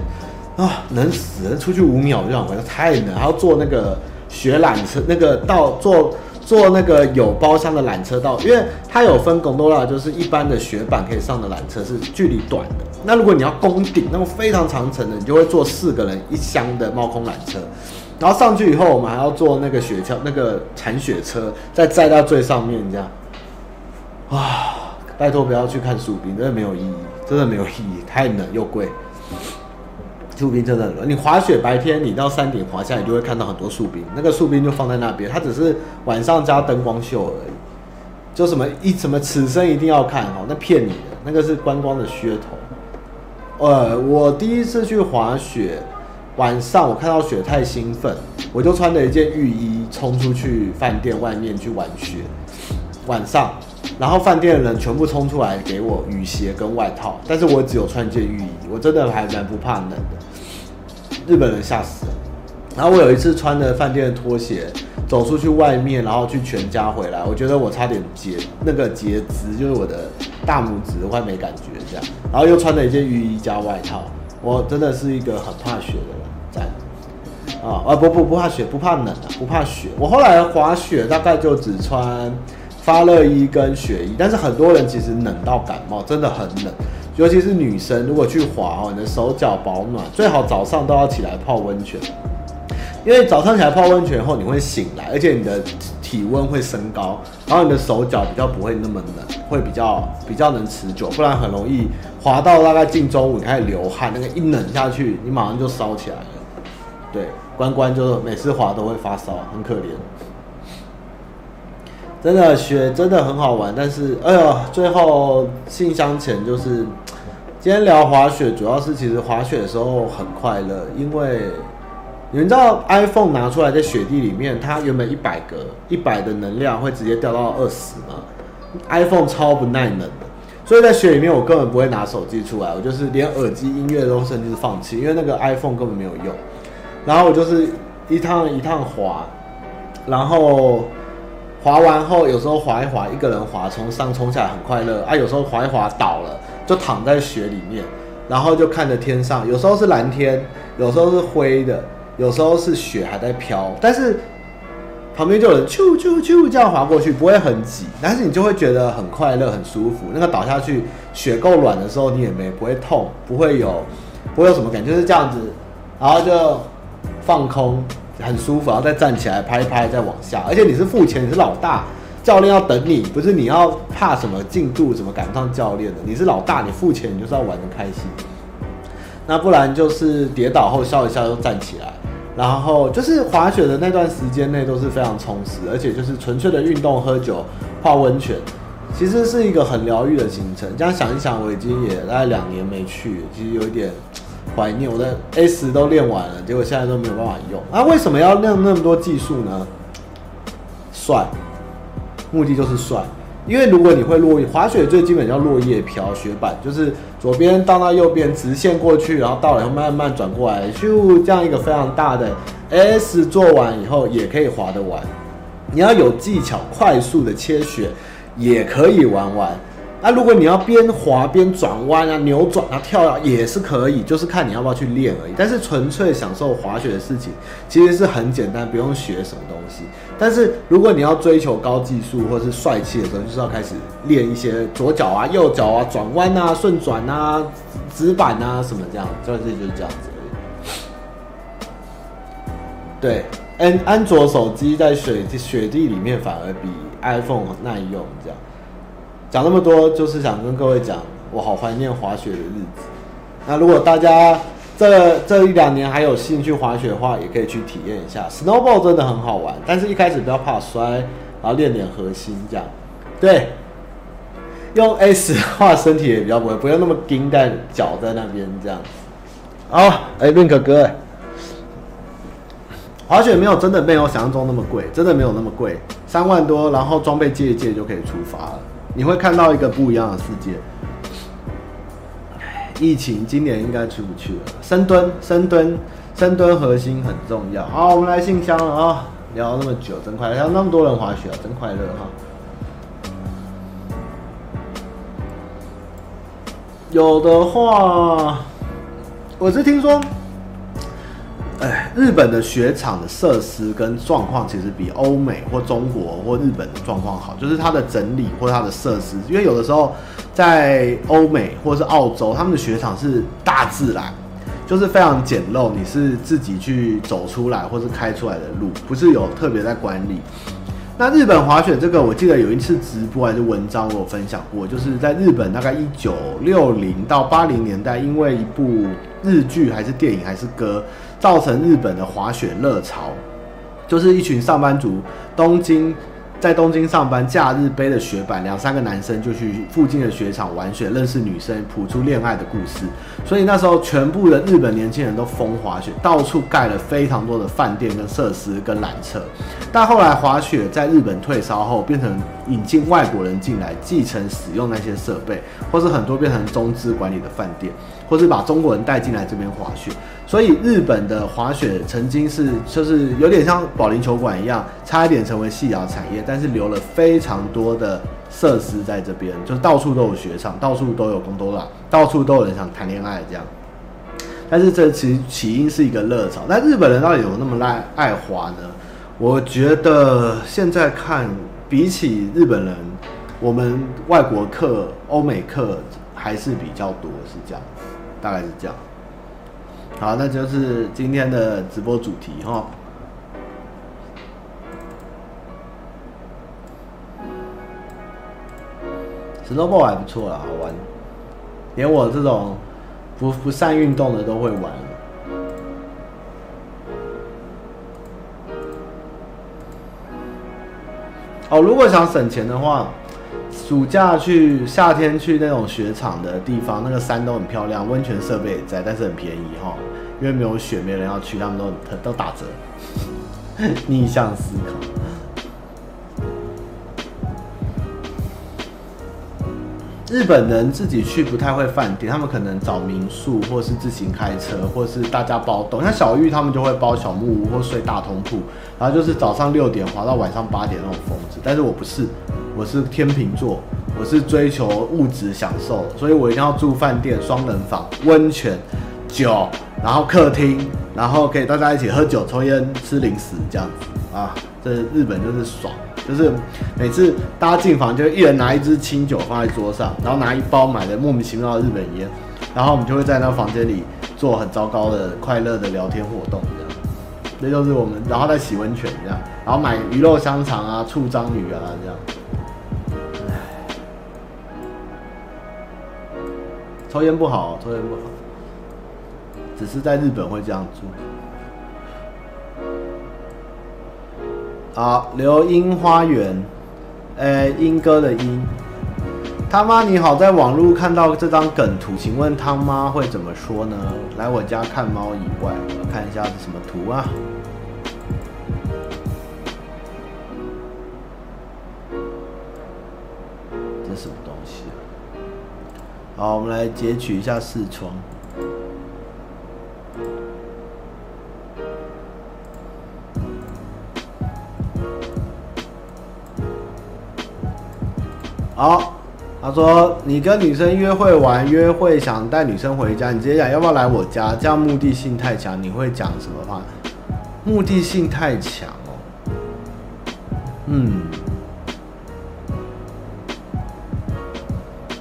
啊，冷死了，出去五秒就想回来，太冷，还要坐那个雪缆车，那个到坐。坐那个有包厢的缆车到，因为它有分贡多拉，就是一般的雪板可以上的缆车是距离短的。那如果你要攻顶那种非常长程的，你就会坐四个人一箱的猫空缆车。然后上去以后，我们还要坐那个雪橇，那个铲雪车，再载到最上面这样。啊，拜托不要去看树冰，真的没有意义，真的没有意义，太冷又贵。树冰真的很冷，你滑雪白天你到山顶滑下来，你就会看到很多树冰，那个树冰就放在那边，它只是晚上加灯光秀而已。就什么一什么此生一定要看哦，那骗你的，那个是观光的噱头。呃，我第一次去滑雪，晚上我看到雪太兴奋，我就穿着一件浴衣冲出去饭店外面去玩雪，晚上。然后饭店的人全部冲出来给我雨鞋跟外套，但是我只有穿一件浴衣，我真的还蛮不怕冷的。日本人吓死了。然后我有一次穿着饭店的拖鞋走出去外面，然后去全家回来，我觉得我差点截那个截肢，就是我的大拇指我还没感觉这样。然后又穿了一件浴衣加外套，我真的是一个很怕雪的人，在啊啊不不不怕雪，不怕冷啊，不怕雪。我后来滑雪大概就只穿。发热衣跟雪衣，但是很多人其实冷到感冒，真的很冷，尤其是女生，如果去滑哦，你的手脚保暖，最好早上都要起来泡温泉，因为早上起来泡温泉后你会醒来，而且你的体温会升高，然后你的手脚比较不会那么冷，会比较比较能持久，不然很容易滑到大概近中午你开始流汗，那个一冷下去，你马上就烧起来了。对，关关就是每次滑都会发烧，很可怜。真的雪真的很好玩，但是哎呦，最后信箱前就是今天聊滑雪，主要是其实滑雪的时候很快乐，因为你们知道 iPhone 拿出来在雪地里面，它原本一百格一百的能量会直接掉到二十吗？iPhone 超不耐冷的，所以在雪里面我根本不会拿手机出来，我就是连耳机音乐都甚至是放弃，因为那个 iPhone 根本没有用。然后我就是一趟一趟滑，然后。滑完后，有时候滑一滑，一个人滑从上冲下来很快乐啊。有时候滑一滑倒了，就躺在雪里面，然后就看着天上，有时候是蓝天，有时候是灰的，有时候是雪还在飘，但是旁边就有人啾啾啾这样滑过去，不会很挤，但是你就会觉得很快乐、很舒服。那个倒下去，雪够软的时候，你也没不会痛，不会有不会有什么感觉，就是这样子，然后就放空。很舒服，然后再站起来拍一拍，再往下。而且你是付钱，你是老大，教练要等你，不是你要怕什么进度，怎么赶不上教练的？你是老大，你付钱，你就是要玩得开心。那不然就是跌倒后笑一笑又站起来，然后就是滑雪的那段时间内都是非常充实，而且就是纯粹的运动、喝酒、泡温泉，其实是一个很疗愈的行程。这样想一想，我已经也大概两年没去，其实有一点。怀念我的 S 都练完了，结果现在都没有办法用。啊，为什么要练那么多技术呢？帅，目的就是帅。因为如果你会落，滑雪最基本叫落叶飘雪板，就是左边到到右边直线过去，然后到了以后慢慢转过来，就，这样一个非常大的 S 做完以后也可以滑得完。你要有技巧，快速的切雪也可以玩完。那、啊、如果你要边滑边转弯啊、扭转啊、跳啊，也是可以，就是看你要不要去练而已。但是纯粹享受滑雪的事情，其实是很简单，不用学什么东西。但是如果你要追求高技术或是帅气的时候，就是要开始练一些左脚啊、右脚啊、转弯啊、顺转啊、直板啊什么这样，这就是就是这样子。对，安安卓手机在雪雪地里面反而比 iPhone 耐用，这样。讲那么多，就是想跟各位讲，我好怀念滑雪的日子。那如果大家这这一两年还有兴趣滑雪的话，也可以去体验一下。Snowball 真的很好玩，但是一开始不要怕摔，然后练点核心这样。对，用 S 的话身体也比较不会，不用那么盯在脚在那边这样。好，哎，Link 哥，滑雪没有真的没有想象中那么贵，真的没有那么贵，三万多，然后装备借一借就可以出发了。你会看到一个不一样的世界。疫情今年应该出不去了。深蹲，深蹲，深蹲核心很重要。好，我们来信箱了啊、哦！聊那么久，真快乐，还有那么多人滑雪啊，真快乐哈。有的话，我是听说，哎，日本的雪场的设施跟状况其实比欧美或中国或日本的状况好，就是它的整理或它的设施，因为有的时候。在欧美或是澳洲，他们的雪场是大自然，就是非常简陋，你是自己去走出来或是开出来的路，不是有特别在管理。那日本滑雪这个，我记得有一次直播还是文章，我有分享过，就是在日本大概一九六零到八零年代，因为一部日剧还是电影还是歌，造成日本的滑雪热潮，就是一群上班族，东京。在东京上班，假日背着雪板，两三个男生就去附近的雪场玩雪，认识女生，谱出恋爱的故事。所以那时候，全部的日本年轻人都疯滑雪，到处盖了非常多的饭店跟设施跟缆车。但后来滑雪在日本退烧后，变成引进外国人进来继承使用那些设备，或是很多变成中资管理的饭店，或是把中国人带进来这边滑雪。所以日本的滑雪曾经是，就是有点像保龄球馆一样，差一点成为夕阳产业，但是留了非常多的设施在这边，就是到处都有雪场，到处都有工多拉，到处都有人想谈恋爱这样。但是这其起因是一个热潮，那日本人到底有那么爱爱滑呢？我觉得现在看，比起日本人，我们外国客、欧美客还是比较多，是这样，大概是这样。好，那就是今天的直播主题哈。Snowboard 还不错啦，好玩，连我这种不不善运动的都会玩。哦，如果想省钱的话，暑假去、夏天去那种雪场的地方，那个山都很漂亮，温泉设备也在，但是很便宜哈，因为没有雪，没人要去，他们都都打折。逆向思考。日本人自己去不太会饭店，他们可能找民宿，或是自行开车，或是大家包栋。像小玉他们就会包小木屋或睡大通铺，然后就是早上六点滑到晚上八点那种疯子。但是我不是，我是天秤座，我是追求物质享受，所以我一定要住饭店，双人房、温泉、酒，然后客厅，然后可以大家一起喝酒、抽烟、吃零食这样子啊。这日本就是爽。就是每次大家进房，就一人拿一支清酒放在桌上，然后拿一包买的莫名其妙的日本烟，然后我们就会在那房间里做很糟糕的快乐的聊天活动，这样，这就是我们，然后再洗温泉这样，然后买鱼肉香肠啊、醋章鱼啊这样。抽烟不好，抽烟不好，只是在日本会这样做。好，流莺花园，呃，莺歌的莺。他妈你好，在网络看到这张梗图，请问汤妈会怎么说呢？来我家看猫以外，看一下是什么图啊？这什么东西啊？好，我们来截取一下视窗。好，他说你跟女生约会完，约会想带女生回家，你直接讲要不要来我家，这样目的性太强，你会讲什么话？目的性太强哦。嗯，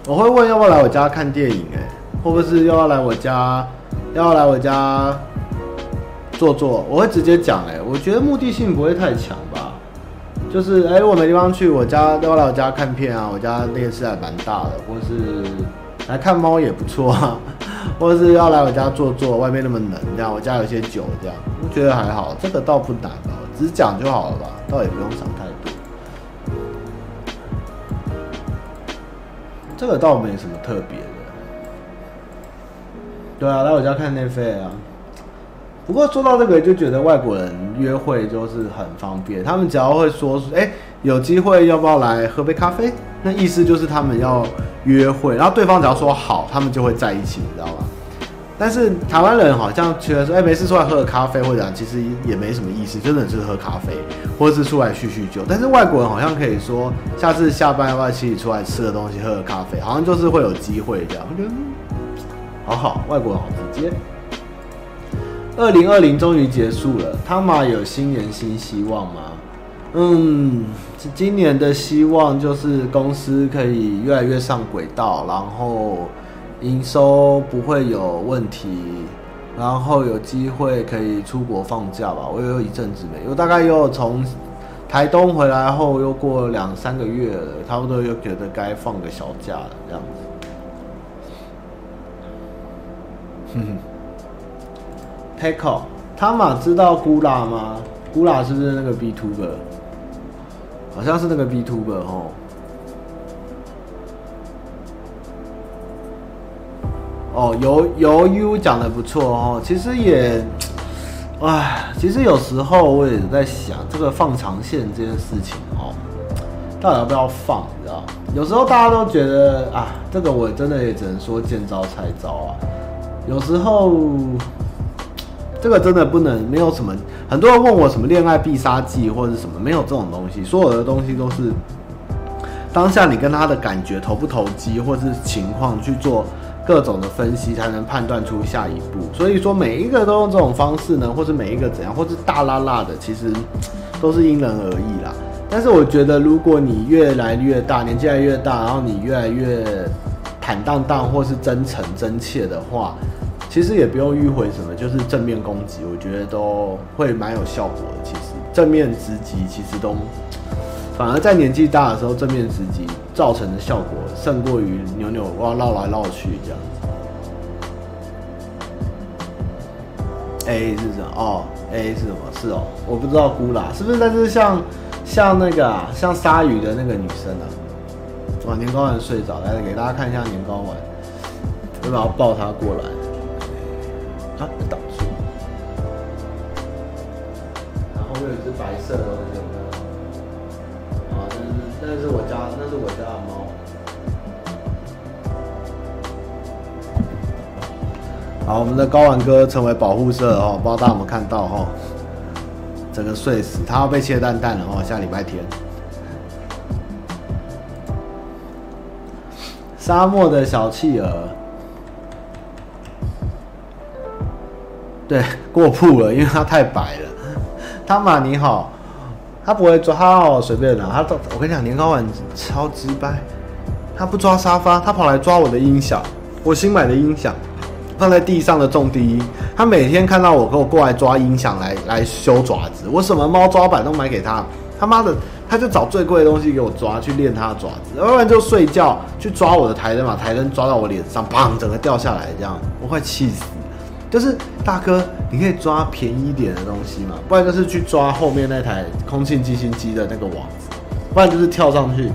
我会问要不要来我家看电影，哎，会不会是要不要来我家，要不要来我家坐坐？我会直接讲，哎，我觉得目的性不会太强吧。就是哎、我没地方去，我家要来我家看片啊？我家电视还蛮大的，或是来看猫也不错啊。或是要来我家坐坐，外面那么冷，这样我家有些酒，这样我觉得还好，这个倒不难哦，只是讲就好了吧，倒也不用想太多。这个倒没什么特别的。对啊，来我家看 Netflix 啊。不过说到这个，就觉得外国人约会就是很方便。他们只要会说，哎，有机会要不要来喝杯咖啡？那意思就是他们要约会，然后对方只要说好，他们就会在一起，你知道吗？但是台湾人好像觉得说，哎，没事出来喝个咖啡或者其实也没什么意思，真的就是喝咖啡，或者是出来叙叙旧。但是外国人好像可以说，下次下班要不要一起出来吃个东西，喝个咖啡，好像就是会有机会这样。我觉得好好，外国人好直接。二零二零终于结束了，他马有新年新希望吗？嗯，今年的希望就是公司可以越来越上轨道，然后营收不会有问题，然后有机会可以出国放假吧。我有一阵子没，我大概又从台东回来后，又过两三个月了，差不多又觉得该放个小假了，这样子。哼哼。Taco，他玛知道 Gula 吗？Gula 是不是那个 Btuber？好像是那个 Btuber 哦。哦，由由 U 讲的不错哦。其实也，唉，其实有时候我也在想，这个放长线这件事情哦，到底要不要放？你知道？有时候大家都觉得啊，这个我真的也只能说见招拆招啊。有时候。这个真的不能，没有什么。很多人问我什么恋爱必杀技或者什么，没有这种东西。所有的东西都是当下你跟他的感觉投不投机，或是情况去做各种的分析，才能判断出下一步。所以说每一个都用这种方式呢，或是每一个怎样，或是大剌剌的，其实都是因人而异啦。但是我觉得，如果你越来越大，年纪来越大，然后你越来越坦荡荡，或是真诚真切的话。其实也不用迂回什么，就是正面攻击，我觉得都会蛮有效果的。其实正面直击其实都，反而在年纪大的时候，正面直击造成的效果胜过于扭扭哇绕来绕去这样。A 是什么？哦，A 是什么？是哦，我不知道菇啦，是不是？但是像像那个啊，像鲨鱼的那个女生啊，哇，年糕丸睡着，来给大家看一下年糕丸，我把它抱他过来。啊，挡住！然后后面有一只白色的东西，有没有？啊，那是那是我家，那是我家的猫。好，我们的高丸哥成为保护色哦，不知道大家有没有看到哈？整个睡死，他要被切蛋蛋了哦，下礼拜天。沙漠的小企鹅。对，过曝了，因为它太白了。汤玛你好，他不会抓，他随便拿。他我跟你讲，年糕碗超级白，他不抓沙发，他跑来抓我的音响，我新买的音响，放在地上的重低音。他每天看到我，给我过来抓音响来来修爪子。我什么猫抓板都买给他，他妈的，他就找最贵的东西给我抓，去练他的爪子。要不然就睡觉去抓我的台灯，把台灯抓到我脸上，砰，整个掉下来，这样我快气死。就是大哥，你可以抓便宜一点的东西嘛，不然就是去抓后面那台空气清新机的那个网子，不然就是跳上去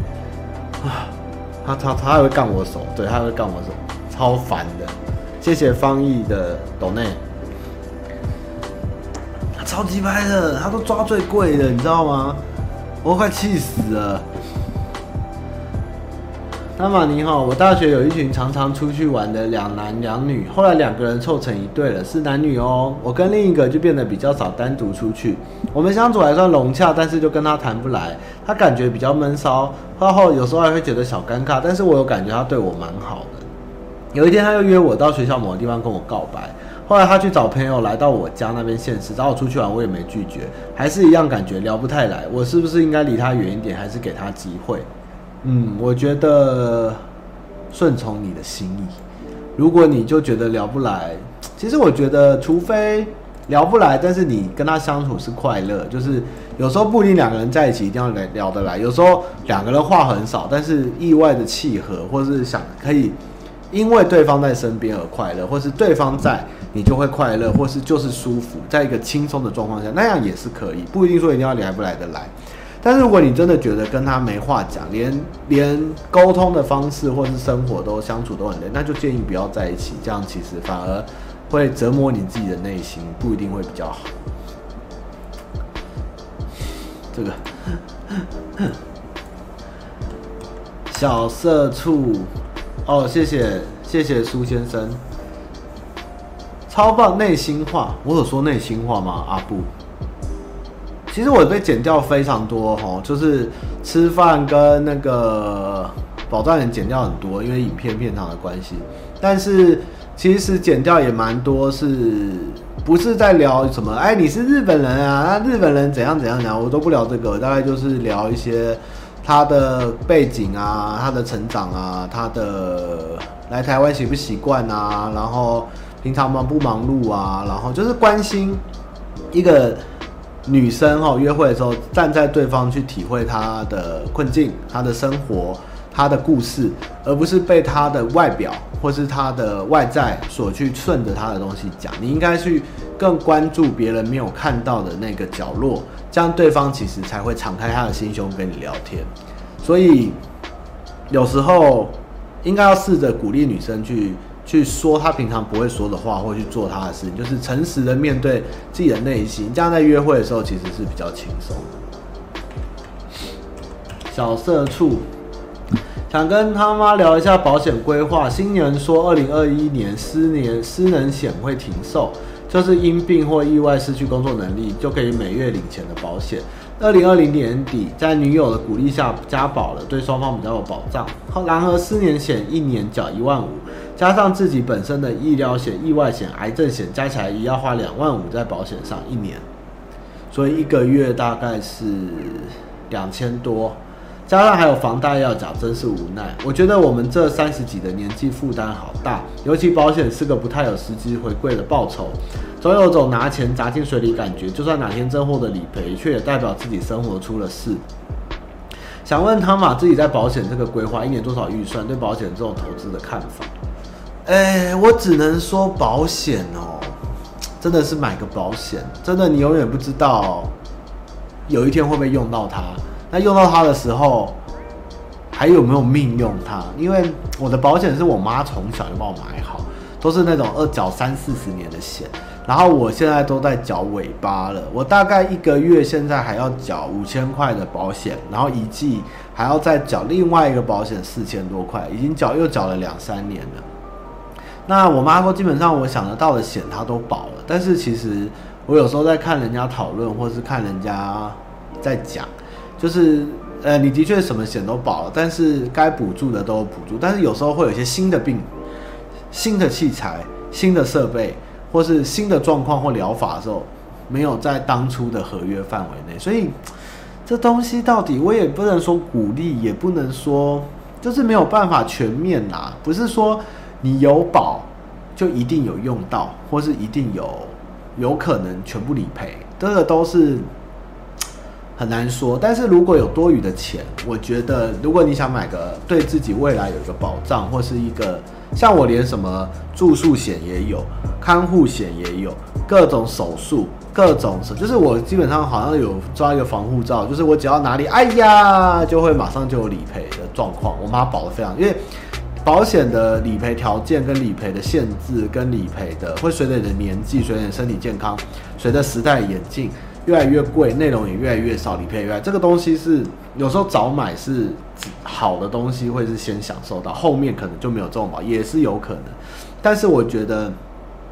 啊，他他他还会干我手，对，他还会干我手，超烦的。谢谢方毅的抖内，他超级拍的，他都抓最贵的，你知道吗？我快气死了。汤玛你好，我大学有一群常常出去玩的两男两女，后来两个人凑成一对了，是男女哦。我跟另一个就变得比较少单独出去，我们相处还算融洽，但是就跟他谈不来，他感觉比较闷骚，话后有时候还会觉得小尴尬，但是我有感觉他对我蛮好的。有一天他又约我到学校某个地方跟我告白，后来他去找朋友来到我家那边现实，找我出去玩，我也没拒绝，还是一样感觉聊不太来，我是不是应该离他远一点，还是给他机会？嗯，我觉得顺从你的心意。如果你就觉得聊不来，其实我觉得，除非聊不来，但是你跟他相处是快乐，就是有时候不一定两个人在一起一定要聊聊得来，有时候两个人话很少，但是意外的契合，或是想可以因为对方在身边而快乐，或是对方在你就会快乐，或是就是舒服，在一个轻松的状况下，那样也是可以，不一定说一定要来不来得来。但是如果你真的觉得跟他没话讲，连连沟通的方式或是生活都相处都很累，那就建议不要在一起，这样其实反而会折磨你自己的内心，不一定会比较好。这个小社畜。哦，谢谢谢谢苏先生，超棒内心话，我有说内心话吗？阿布，其实我被剪掉非常多哈，就是吃饭跟那个宝藏人剪掉很多，因为影片片长的关系。但是其实剪掉也蛮多，是不是在聊什么？哎，你是日本人啊？那日本人怎样怎样讲？我都不聊这个，大概就是聊一些。他的背景啊，他的成长啊，他的来台湾习不习惯啊，然后平常忙不忙碌啊，然后就是关心一个女生哈，约会的时候站在对方去体会她的困境、她的生活、她的故事，而不是被她的外表或是她的外在所去顺着她的东西讲。你应该去更关注别人没有看到的那个角落。这样对方其实才会敞开他的心胸跟你聊天，所以有时候应该要试着鼓励女生去去说他平常不会说的话，或去做他的事情，就是诚实的面对自己的内心。这样在约会的时候其实是比较轻松。小社畜想跟他妈聊一下保险规划。新年说，二零二一年失年失能险会停售。就是因病或意外失去工作能力，就可以每月领钱的保险。二零二零年底，在女友的鼓励下加保了，对双方比较有保障。然而失年险一年缴一万五，加上自己本身的医疗险、意外险、癌症险，加起来也要花两万五在保险上一年，所以一个月大概是两千多。加上还有房贷要缴，真是无奈。我觉得我们这三十几的年纪负担好大，尤其保险是个不太有实际回馈的报酬，总有种拿钱砸进水里感觉。就算哪天真获得理赔，却也代表自己生活出了事。想问汤玛自己在保险这个规划，一年多少预算？对保险这种投资的看法？哎，我只能说保险哦，真的是买个保险，真的你永远不知道有一天会不会用到它。那用到它的时候，还有没有命用它？因为我的保险是我妈从小就帮我买好，都是那种二缴三四十年的险，然后我现在都在缴尾巴了。我大概一个月现在还要缴五千块的保险，然后一季还要再缴另外一个保险四千多块，已经缴又缴了两三年了。那我妈说，基本上我想得到的险她都保了，但是其实我有时候在看人家讨论，或是看人家在讲。就是，呃，你的确什么险都保了，但是该补助的都补助，但是有时候会有一些新的病、新的器材、新的设备，或是新的状况或疗法的时候，没有在当初的合约范围内，所以这东西到底我也不能说鼓励，也不能说就是没有办法全面啦，不是说你有保就一定有用到，或是一定有有可能全部理赔，这个都是。很难说，但是如果有多余的钱，我觉得如果你想买个对自己未来有一个保障，或是一个像我连什么住宿险也有，看护险也有，各种手术，各种什，就是我基本上好像有抓一个防护罩，就是我只要哪里哎呀，就会马上就有理赔的状况。我妈保得非常，因为保险的理赔条件跟理赔的限制跟理赔的会随着你的年纪，随着你的身体健康，随着时代演进。越来越贵，内容也越来越少，理赔越来，这个东西是有时候早买是好的东西，会是先享受到，后面可能就没有这种保，也是有可能。但是我觉得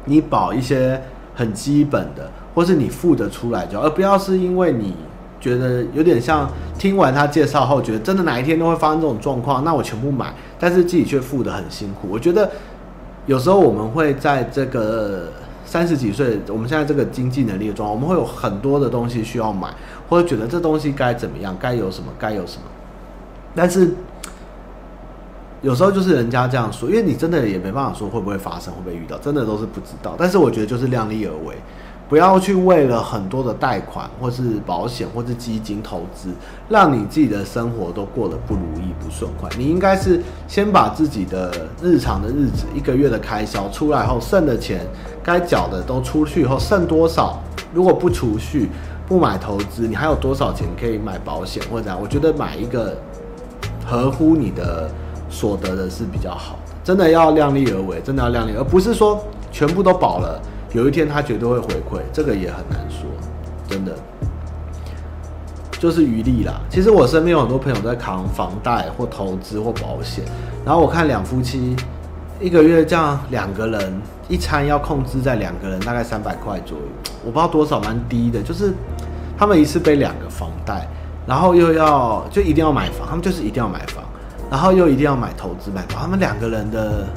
你保一些很基本的，或是你付得出来就，而不要是因为你觉得有点像听完他介绍后，觉得真的哪一天都会发生这种状况，那我全部买，但是自己却付得很辛苦。我觉得有时候我们会在这个。三十几岁，我们现在这个经济能力的状况，我们会有很多的东西需要买，或者觉得这东西该怎么样，该有什么，该有什么。但是有时候就是人家这样说，因为你真的也没办法说会不会发生，会不会遇到，真的都是不知道。但是我觉得就是量力而为，不要去为了很多的贷款，或是保险，或是基金投资，让你自己的生活都过得不如意、不顺快。你应该是先把自己的日常的日子、一个月的开销出来后，剩的钱该缴的都出去以后，剩多少？如果不储蓄、不买投资，你还有多少钱可以买保险或者？我觉得买一个合乎你的所得的是比较好。真的要量力而为，真的要量力，而不是说全部都保了。有一天他绝对会回馈，这个也很难说，真的就是余力啦。其实我身边有很多朋友在扛房贷或投资或保险，然后我看两夫妻一个月这样两个人一餐要控制在两个人大概三百块左右，我不知道多少，蛮低的。就是他们一次背两个房贷，然后又要就一定要买房，他们就是一定要买房，然后又一定要买投资买房，他们两个人的。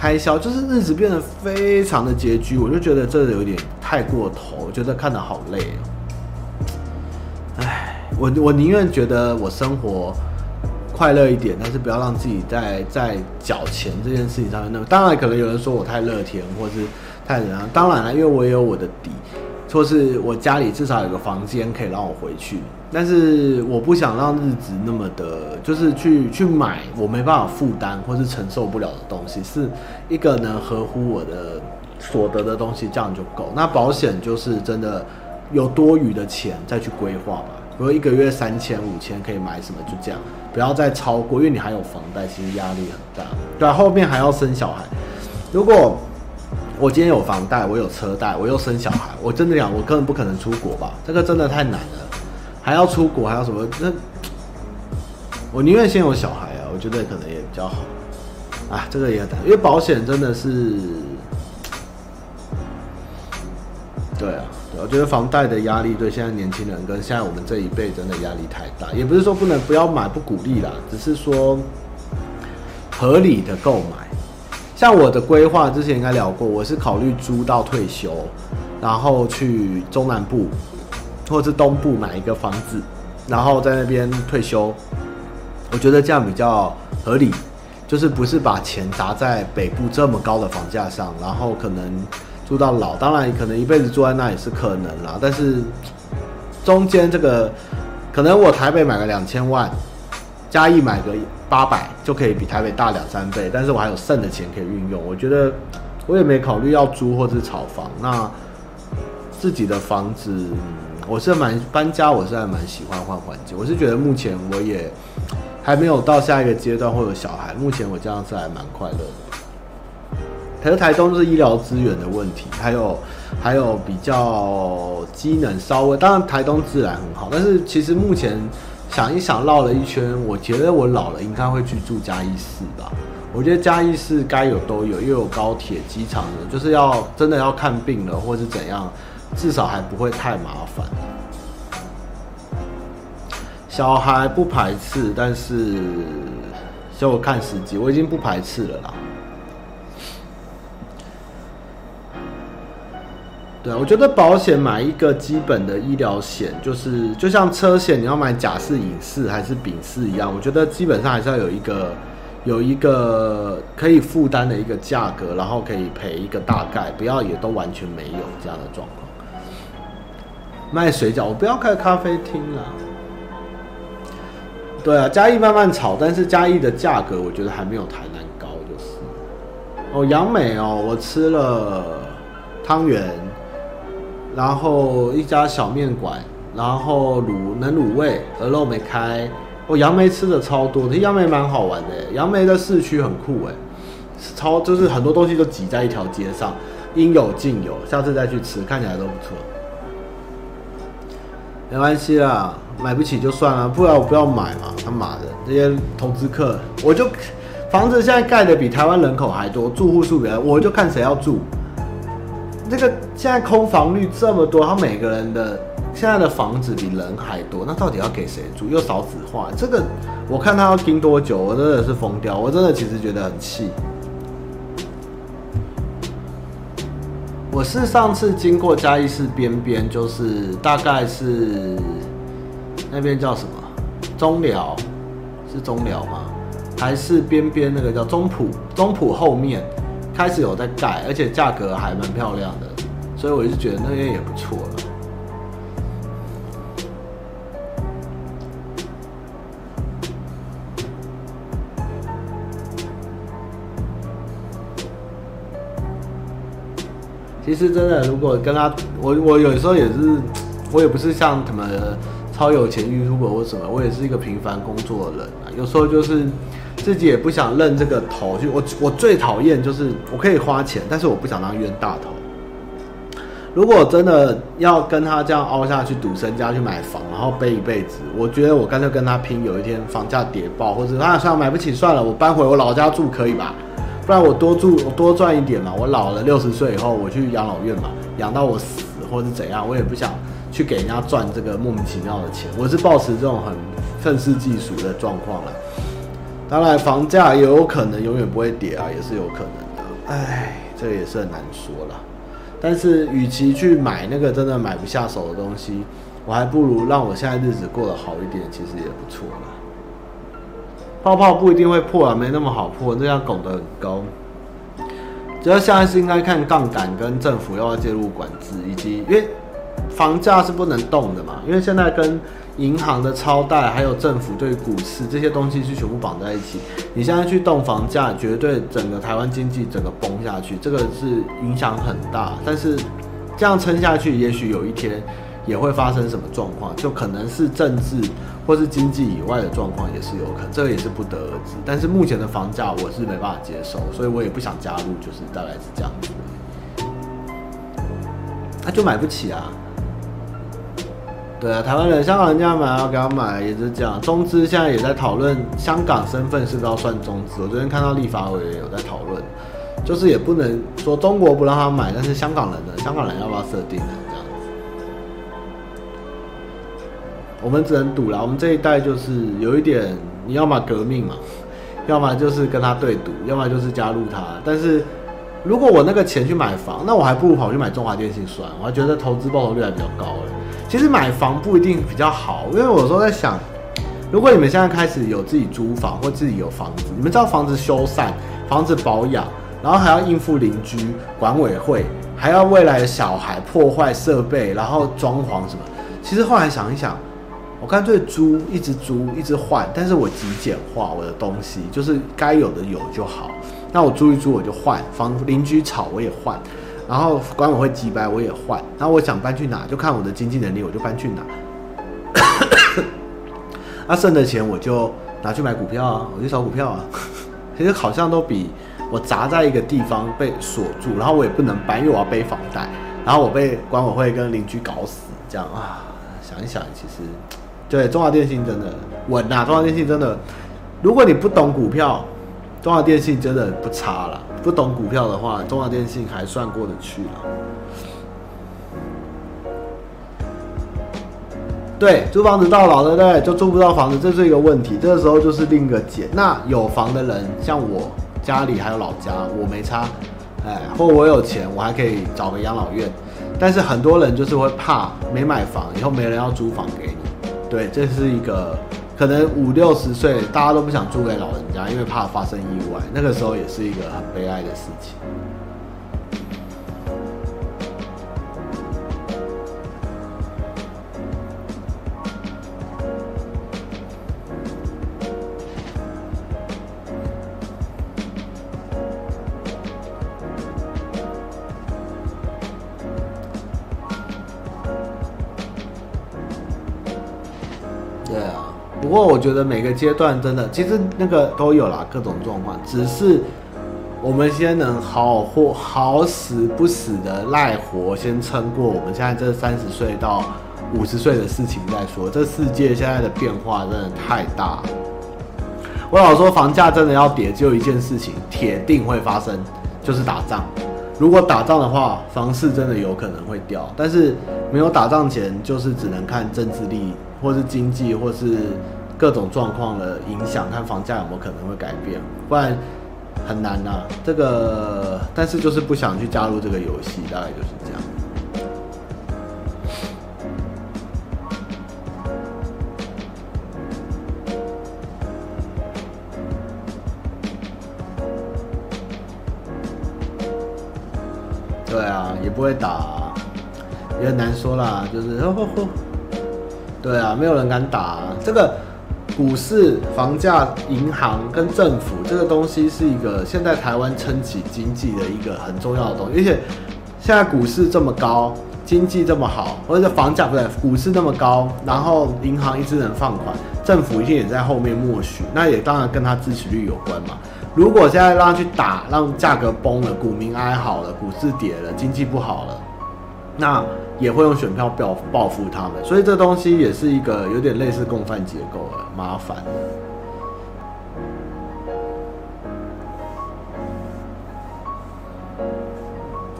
开销就是日子变得非常的拮据，我就觉得这有点太过头，我觉得看得好累哦。唉，我我宁愿觉得我生活快乐一点，但是不要让自己在在缴钱这件事情上面。那么当然可能有人说我太乐天，或是太怎样。当然了，因为我也有我的底。说是我家里至少有个房间可以让我回去，但是我不想让日子那么的，就是去去买我没办法负担或是承受不了的东西，是一个能合乎我的所得的东西，这样就够。那保险就是真的有多余的钱再去规划吧，比如一个月三千五千可以买什么，就这样，不要再超过，因为你还有房贷，其实压力很大。对啊，后面还要生小孩，如果。我今天有房贷，我有车贷，我又生小孩，我真的讲，我根本不可能出国吧？这个真的太难了，还要出国，还要什么？那我宁愿先有小孩啊，我觉得可能也比较好。啊，这个也难，因为保险真的是，对啊，对，我觉得房贷的压力对现在年轻人跟现在我们这一辈真的压力太大，也不是说不能不要买，不鼓励啦，只是说合理的购买。像我的规划之前应该聊过，我是考虑租到退休，然后去中南部或是东部买一个房子，然后在那边退休。我觉得这样比较合理，就是不是把钱砸在北部这么高的房价上，然后可能住到老。当然，可能一辈子住在那也是可能啦，但是中间这个可能我台北买个两千万。嘉义买个八百就可以比台北大两三倍，但是我还有剩的钱可以运用。我觉得我也没考虑要租或是炒房。那自己的房子，我是蛮搬家，我是还蛮喜欢换环境。我是觉得目前我也还没有到下一个阶段会有小孩，目前我这样是还蛮快乐的。可是台东是医疗资源的问题，还有还有比较机能稍微，当然台东自然很好，但是其实目前。想一想，绕了一圈，我觉得我老了应该会去住嘉义市吧。我觉得嘉义市该有都有，又有高铁、机场的，就是要真的要看病了，或是怎样，至少还不会太麻烦。小孩不排斥，但是就看时机，我已经不排斥了啦。对，我觉得保险买一个基本的医疗险，就是就像车险，你要买甲式、乙式还是丙式一样，我觉得基本上还是要有一个有一个可以负担的一个价格，然后可以赔一个大概，不要也都完全没有这样的状况。卖水饺，我不要开咖啡厅了。对啊，嘉义慢慢炒，但是嘉义的价格我觉得还没有台南高，就是。哦，杨美哦，我吃了汤圆。然后一家小面馆，然后卤能卤味，鹅肉没开。我杨梅吃的超多，这杨梅蛮好玩的。杨梅的市区很酷哎，超就是很多东西都挤在一条街上，应有尽有。下次再去吃，看起来都不错。没关系啦，买不起就算了，不然我不要买嘛。他妈的，这些投资客，我就房子现在盖的比台湾人口还多，住户数比较，我就看谁要住。这个现在空房率这么多，他每个人的现在的房子比人还多，那到底要给谁住？又少子化，这个我看他要盯多久，我真的是疯掉。我真的其实觉得很气。我是上次经过嘉义市边边，就是大概是那边叫什么中寮，是中寮吗？还是边边那个叫中埔？中埔后面。开始有在盖，而且价格还蛮漂亮的，所以我就觉得那边也不错。其实真的，如果跟他，我我有时候也是，我也不是像什么超有钱 YouTube 或什么，我也是一个平凡工作的人啊。有时候就是自己也不想认这个头，就我我最讨厌就是我可以花钱，但是我不想当冤大头。如果真的要跟他这样凹下去赌身家去买房，然后背一辈子，我觉得我干脆跟他拼，有一天房价跌爆，或者啊算了买不起算了，我搬回我老家住可以吧？不然我多住，我多赚一点嘛。我老了六十岁以后，我去养老院嘛，养到我死或者怎样，我也不想去给人家赚这个莫名其妙的钱。我是抱持这种很愤世嫉俗的状况了。当然，房价也有可能永远不会跌啊，也是有可能的。哎，这个也是很难说了。但是，与其去买那个真的买不下手的东西，我还不如让我现在日子过得好一点，其实也不错了。泡泡不一定会破啊，没那么好破，这样拱得很高。主要现在是应该看杠杆跟政府要不要介入管制，以及因为房价是不能动的嘛，因为现在跟银行的超贷还有政府对股市这些东西是全部绑在一起。你现在去动房价，绝对整个台湾经济整个崩下去，这个是影响很大。但是这样撑下去，也许有一天。也会发生什么状况？就可能是政治或是经济以外的状况，也是有可能，这个也是不得而知。但是目前的房价我是没办法接受，所以我也不想加入，就是大概是这样子。他、就买不起啊。对啊，台湾人、香港人家买啊，给他买也是这样。中资现在也在讨论香港身份是不是要算中资。我昨天看到立法委员有在讨论，就是也不能说中国不让他买，但是香港人呢？香港人要不要设定呢？我们只能赌了。我们这一代就是有一点，你要么革命嘛，要么就是跟他对赌，要么就是加入他。但是如果我那个钱去买房，那我还不如跑去买中华电信算，我还觉得投资报酬率还比较高哎。其实买房不一定比较好，因为我有时候在想，如果你们现在开始有自己租房或自己有房子，你们知道房子修缮、房子保养，然后还要应付邻居、管委会，还要未来的小孩破坏设备，然后装潢什么。其实后来想一想。我干脆租，一直租，一直换，但是我极简化我的东西，就是该有的有就好。那我租一租我就换，房邻居吵我也换，然后管委会机掰我也换，然后我想搬去哪就看我的经济能力，我就搬去哪。那剩的钱我就拿去买股票啊，我去炒股票啊。其实好像都比我砸在一个地方被锁住，然后我也不能搬，因为我要背房贷，然后我被管委会跟邻居搞死，这样啊，想一想，其实。对，中华电信真的稳啊！中华电信真的，如果你不懂股票，中华电信真的不差了。不懂股票的话，中华电信还算过得去了。对，租房子到老了，对，就租不到房子，这是一个问题。这个时候就是另一个解。那有房的人，像我家里还有老家，我没差，哎，或我有钱，我还可以找个养老院。但是很多人就是会怕没买房，以后没人要租房给你。对，这是一个可能五六十岁大家都不想租给老人家，因为怕发生意外。那个时候也是一个很悲哀的事情。不过我觉得每个阶段真的，其实那个都有啦，各种状况。只是我们先能好或好死不死的赖活，先撑过我们现在这三十岁到五十岁的事情再说。这世界现在的变化真的太大。我老说房价真的要跌，只有一件事情铁定会发生，就是打仗。如果打仗的话，房市真的有可能会掉。但是没有打仗前，就是只能看政治力，或是经济，或是。各种状况的影响，看房价有没有可能会改变，不然很难呐、啊。这个，但是就是不想去加入这个游戏，大概就是这样。对啊，也不会打。也很难说啦，就是呵呵呵，对啊，没有人敢打啊。这个股市、房价、银行跟政府这个东西是一个现在台湾撑起经济的一个很重要的东西，而且现在股市这么高，经济这么好，或者房价不对，股市那么高，然后银行一直能放款，政府一定也在后面默许，那也当然跟它支持率有关嘛。如果现在让他去打，让价格崩了，股民哀嚎了，股市跌了，经济不好了，那也会用选票报报复他们，所以这东西也是一个有点类似共犯结构了，麻烦。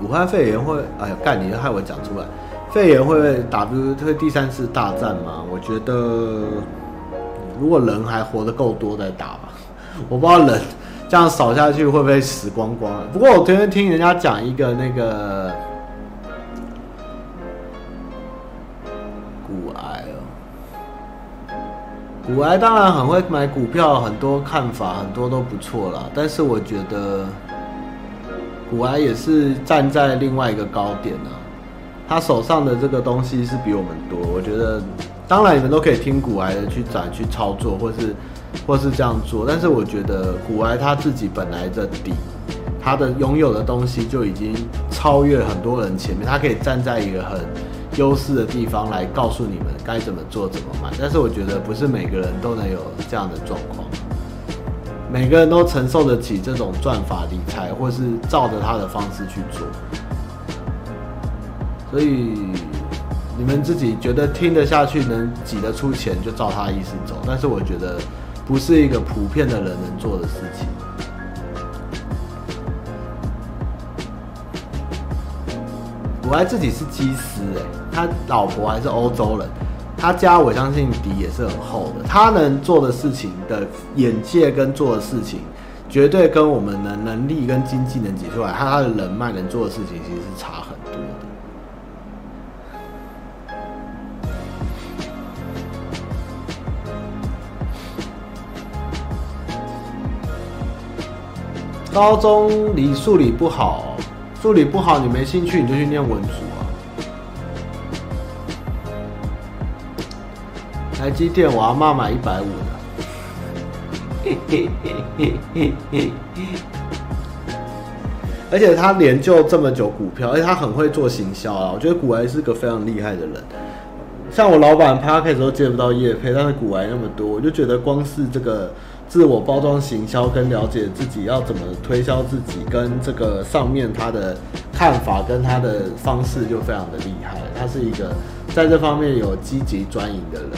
武汉肺炎会，哎呀，干你害我讲出来，肺炎会不会第三次大战吗？我觉得，如果人还活得够多再打吧，我不知道人。这样扫下去会不会死光光？不过我昨天听人家讲一个那个古埃当然很会买股票，很多看法很多都不错啦。但是我觉得古埃也是站在另外一个高点啊，他手上的这个东西是比我们多。我觉得当然你们都可以听古埃的去展去操作，或是。或是这样做，但是我觉得古埃他自己本来的底，他的拥有的东西就已经超越很多人前面，他可以站在一个很优势的地方来告诉你们该怎么做、怎么买。但是我觉得不是每个人都能有这样的状况，每个人都承受得起这种赚法理财，或是照着他的方式去做。所以你们自己觉得听得下去，能挤得出钱，就照他的意思走。但是我觉得。不是一个普遍的人能做的事情。我还自己是机师哎，他老婆还是欧洲人，他家我相信底也是很厚的。他能做的事情的眼界跟做的事情，绝对跟我们的能力跟经济能挤出来，他他的人脉能做的事情其实是差很多的。高中理数理不好，助理不好，你没兴趣你就去念文组啊。台积电我阿嬷买一百五的，而且他研究这么久股票，而且他很会做行销啊。我觉得股癌是个非常厉害的人。像我老板拍 Podcast 都接不到业配，但是股癌那么多，我就觉得光是这个。自我包装行销跟了解自己要怎么推销自己，跟这个上面他的看法跟他的方式就非常的厉害。他是一个在这方面有积极专营的人。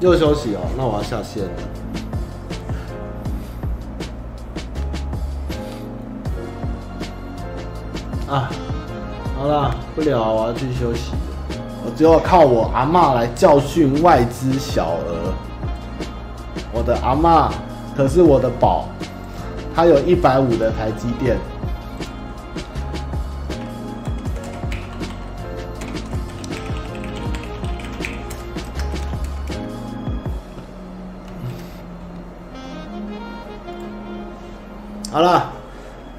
又休息哦，那我要下线了。啊。好了，不聊，我要去休息。我只有靠我阿嬷来教训外资小额。我的阿嬷可是我的宝，她有一百五的台积电。好了，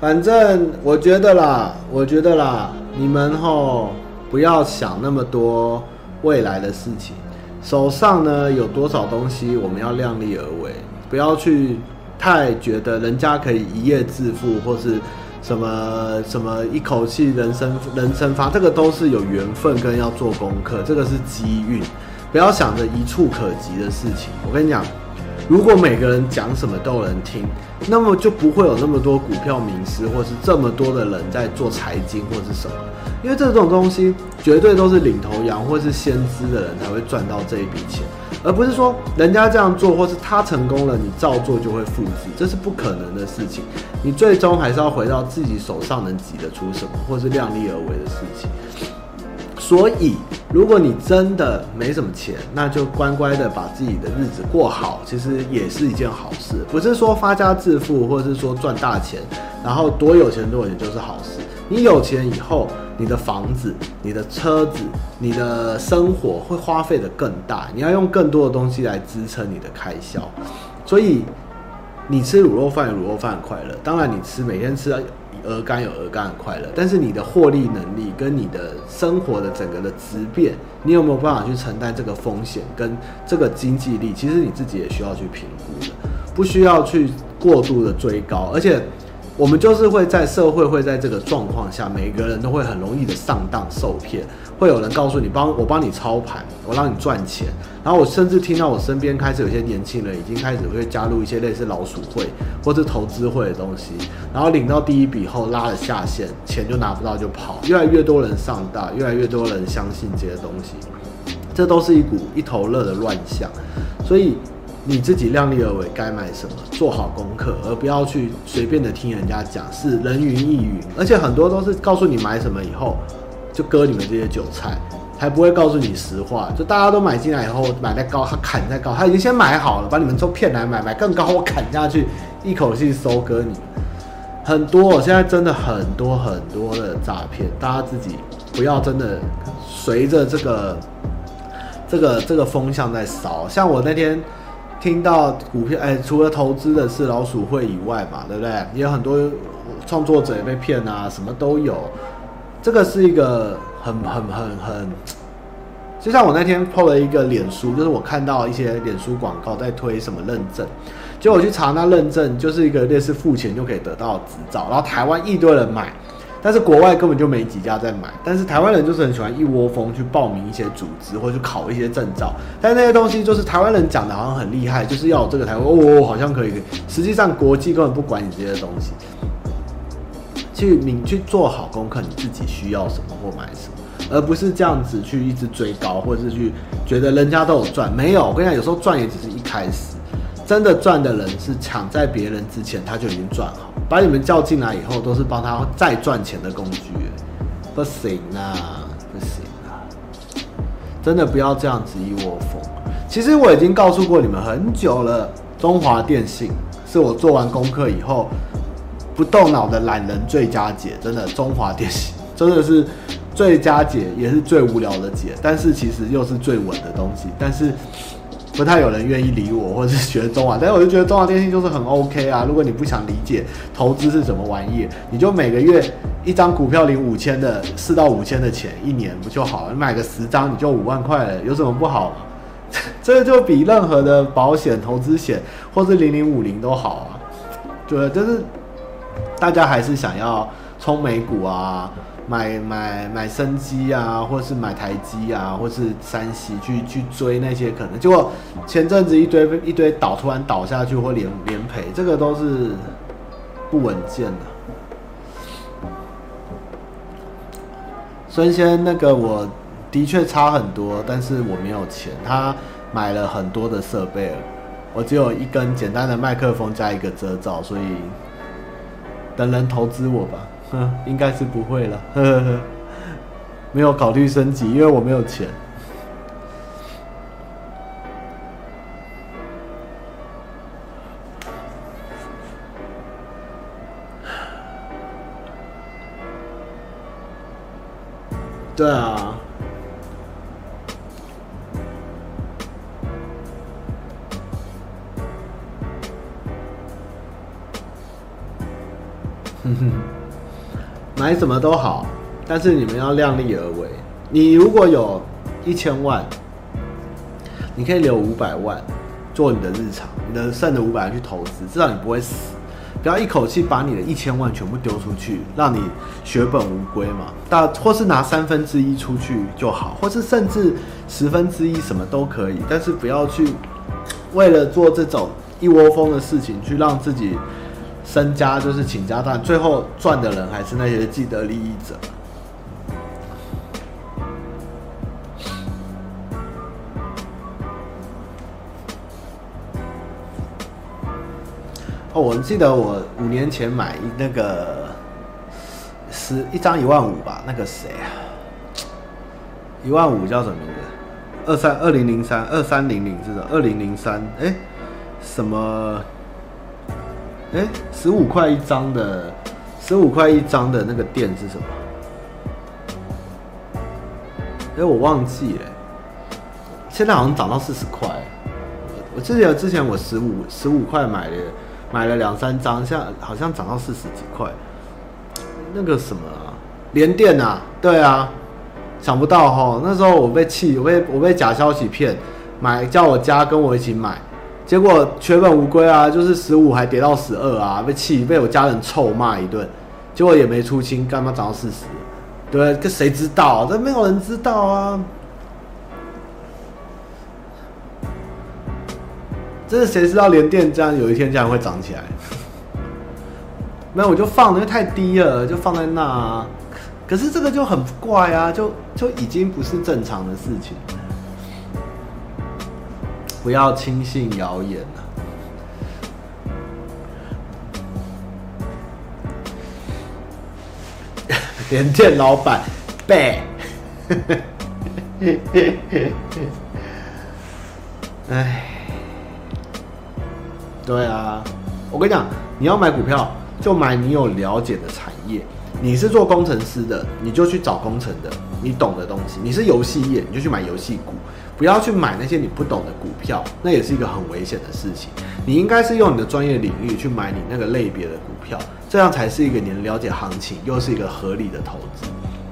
反正我觉得啦，我觉得啦。你们吼不要想那么多未来的事情，手上呢有多少东西，我们要量力而为，不要去太觉得人家可以一夜致富，或是什么什么一口气人生人生发，这个都是有缘分跟要做功课，这个是机运，不要想着一触可及的事情。我跟你讲。如果每个人讲什么都有人听，那么就不会有那么多股票名师，或是这么多的人在做财经或是什么。因为这种东西绝对都是领头羊或是先知的人才会赚到这一笔钱，而不是说人家这样做或是他成功了，你照做就会复制，这是不可能的事情。你最终还是要回到自己手上能挤得出什么，或是量力而为的事情。所以，如果你真的没什么钱，那就乖乖的把自己的日子过好，其实也是一件好事。不是说发家致富，或者是说赚大钱，然后多有钱多有钱就是好事。你有钱以后，你的房子、你的车子、你的生活会花费得更大，你要用更多的东西来支撑你的开销。所以，你吃卤肉饭卤肉饭的快乐，当然你吃每天吃鹅肝有鹅肝的快乐，但是你的获利能力跟你的生活的整个的质变，你有没有办法去承担这个风险跟这个经济力？其实你自己也需要去评估的，不需要去过度的追高，而且。我们就是会在社会会在这个状况下，每个人都会很容易的上当受骗，会有人告诉你帮我帮你操盘，我让你赚钱，然后我甚至听到我身边开始有些年轻人已经开始会加入一些类似老鼠会或是投资会的东西，然后领到第一笔后拉了下线，钱就拿不到就跑，越来越多人上当，越来越多人相信这些东西，这都是一股一头热的乱象，所以。你自己量力而为，该买什么，做好功课，而不要去随便的听人家讲，是人云亦云。而且很多都是告诉你买什么以后，就割你们这些韭菜，还不会告诉你实话。就大家都买进来以后，买在高，他砍在高，他已经先买好了，把你们都骗来买，买更高，我砍下去，一口气收割你。很多，现在真的很多很多的诈骗，大家自己不要真的随着这个这个这个风向在烧。像我那天。听到股票，哎，除了投资的是老鼠会以外嘛，对不对？也有很多创作者也被骗啊，什么都有。这个是一个很很很很，就像我那天 PO 了一个脸书，就是我看到一些脸书广告在推什么认证，结果我去查那认证，就是一个类似付钱就可以得到执照，然后台湾一堆人买。但是国外根本就没几家在买，但是台湾人就是很喜欢一窝蜂去报名一些组织或者去考一些证照，但那些东西就是台湾人讲的好像很厉害，就是要有这个台湾哦，好像可以，实际上国际根本不管你这些东西，去你去做好功课，你自己需要什么或买什么，而不是这样子去一直追高，或者是去觉得人家都有赚，没有，我跟你讲，有时候赚也只是一开始。真的赚的人是抢在别人之前他就已经赚好，把你们叫进来以后都是帮他再赚钱的工具，不行啊，不行啊！真的不要这样子一窝蜂。其实我已经告诉过你们很久了，中华电信是我做完功课以后不动脑的懒人最佳解，真的，中华电信 真的是最佳解，也是最无聊的解，但是其实又是最稳的东西，但是。不太有人愿意理我，或者是学中华，但是我就觉得中华电信就是很 OK 啊。如果你不想理解投资是什么玩意，你就每个月一张股票领五千的四到五千的钱，一年不就好了？你买个十张你就五万块了，有什么不好？这个就比任何的保险、投资险或是零零五零都好啊。对，就是大家还是想要冲美股啊。买买买生机啊，或是买台积啊，或是三西去去追那些可能，结果前阵子一堆一堆倒，突然倒下去或连连赔，这个都是不稳健的。孙先那个我的确差很多，但是我没有钱，他买了很多的设备，我只有一根简单的麦克风加一个遮罩，所以等人投资我吧。哼，应该是不会了，呵呵呵，没有考虑升级，因为我没有钱。对啊。买什么都好，但是你们要量力而为。你如果有一千万，你可以留五百万做你的日常，你的剩的五百万去投资，至少你不会死。不要一口气把你的一千万全部丢出去，让你血本无归嘛。大或是拿三分之一出去就好，或是甚至十分之一什么都可以，但是不要去为了做这种一窝蜂的事情去让自己。身家就是倾家荡，最后赚的人还是那些既得利益者。哦，我记得我五年前买那个十一张一万五吧，那个谁啊？一万五叫什么名字？二三二零零三二三零零是的，二零零三哎，什么？哎，十五块一张的，十五块一张的那个店是什么？哎，我忘记了。现在好像涨到四十块。我记得之前我十五十五块买的买了两三张，现在好像涨到四十几块。那个什么啊，连电啊，对啊，想不到哈，那时候我被气，我被我被假消息骗，买叫我家跟我一起买，结果血本无归啊，就是十五还跌到十二啊，被气被我家人臭骂一顿，结果也没出清，干嘛涨到四十？对，这谁知道啊？这没有人知道啊。这是谁知道联电这样有一天这样会涨起来？没有，我就放，因为太低了，就放在那啊。可是这个就很怪啊，就就已经不是正常的事情。不要轻信谣言了。联电老板背。哎。对啊，我跟你讲，你要买股票，就买你有了解的产业。你是做工程师的，你就去找工程的，你懂的东西。你是游戏业，你就去买游戏股，不要去买那些你不懂的股票，那也是一个很危险的事情。你应该是用你的专业领域去买你那个类别的股票，这样才是一个你能了解行情，又是一个合理的投资。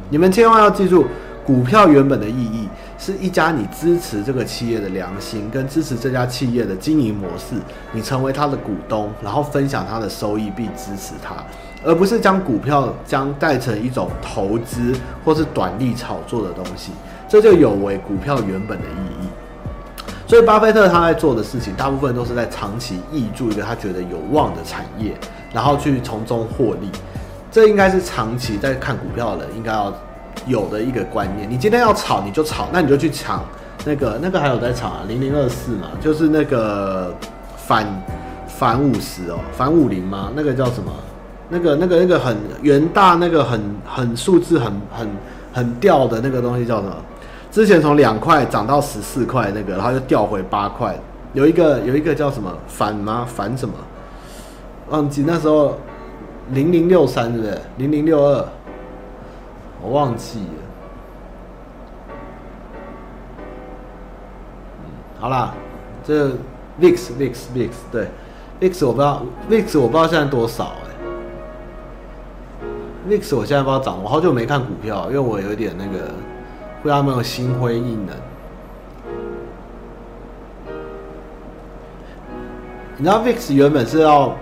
你们千万要记住。股票原本的意义是一家你支持这个企业的良心，跟支持这家企业的经营模式，你成为他的股东，然后分享他的收益并支持他，而不是将股票将带成一种投资或是短利炒作的东西，这就有违股票原本的意义。所以，巴菲特他在做的事情，大部分都是在长期挹注一个他觉得有望的产业，然后去从中获利。这应该是长期在看股票的人应该要。有的一个观念，你今天要炒你就炒，那你就去抢那个那个还有在炒啊，零零二四嘛，就是那个反反五十哦，反五零吗？那个叫什么？那个那个那个很元大那个很很数字很很很掉的那个东西叫什么？之前从两块涨到十四块那个，然后又掉回八块，有一个有一个叫什么反吗？反什么？忘记那时候零零六三对不对？零零六二。我忘记了。嗯，好啦，这 VIX VIX VIX 对，VIX 我不知道，VIX 我不知道现在多少哎、欸。VIX 我现在不知道涨，我好久没看股票，因为我有点那个，不知道有没有心灰意冷。你知道 VIX 原本是要，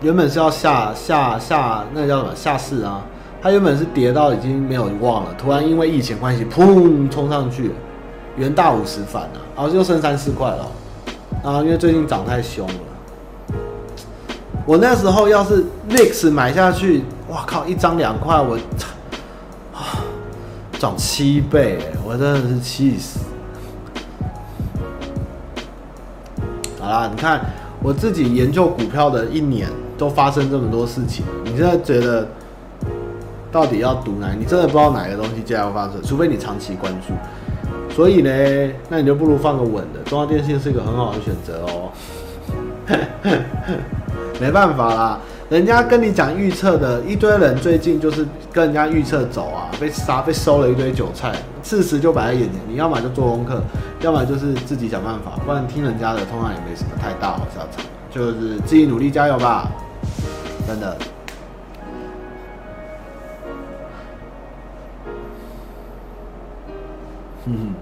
原本是要下下下，那个叫什么下市啊？它原本是跌到已经没有望了，突然因为疫情关系，砰冲上去，元大五十反了，然后就剩三四块了，啊，因为最近涨太凶了。我那时候要是 VIX 买下去，哇靠，一张两块，我啊涨七倍，我真的是气死。好啦，你看我自己研究股票的一年，都发生这么多事情，你现在觉得？到底要赌哪？你真的不知道哪个东西将要发生，除非你长期关注。所以呢，那你就不如放个稳的。中华电信是一个很好的选择哦。没办法啦，人家跟你讲预测的一堆人，最近就是跟人家预测走啊，被杀，被收了一堆韭菜。事实就摆在眼前，你要么就做功课，要么就是自己想办法，不然听人家的，通常也没什么太大好下场。就是自己努力加油吧，真的。嗯，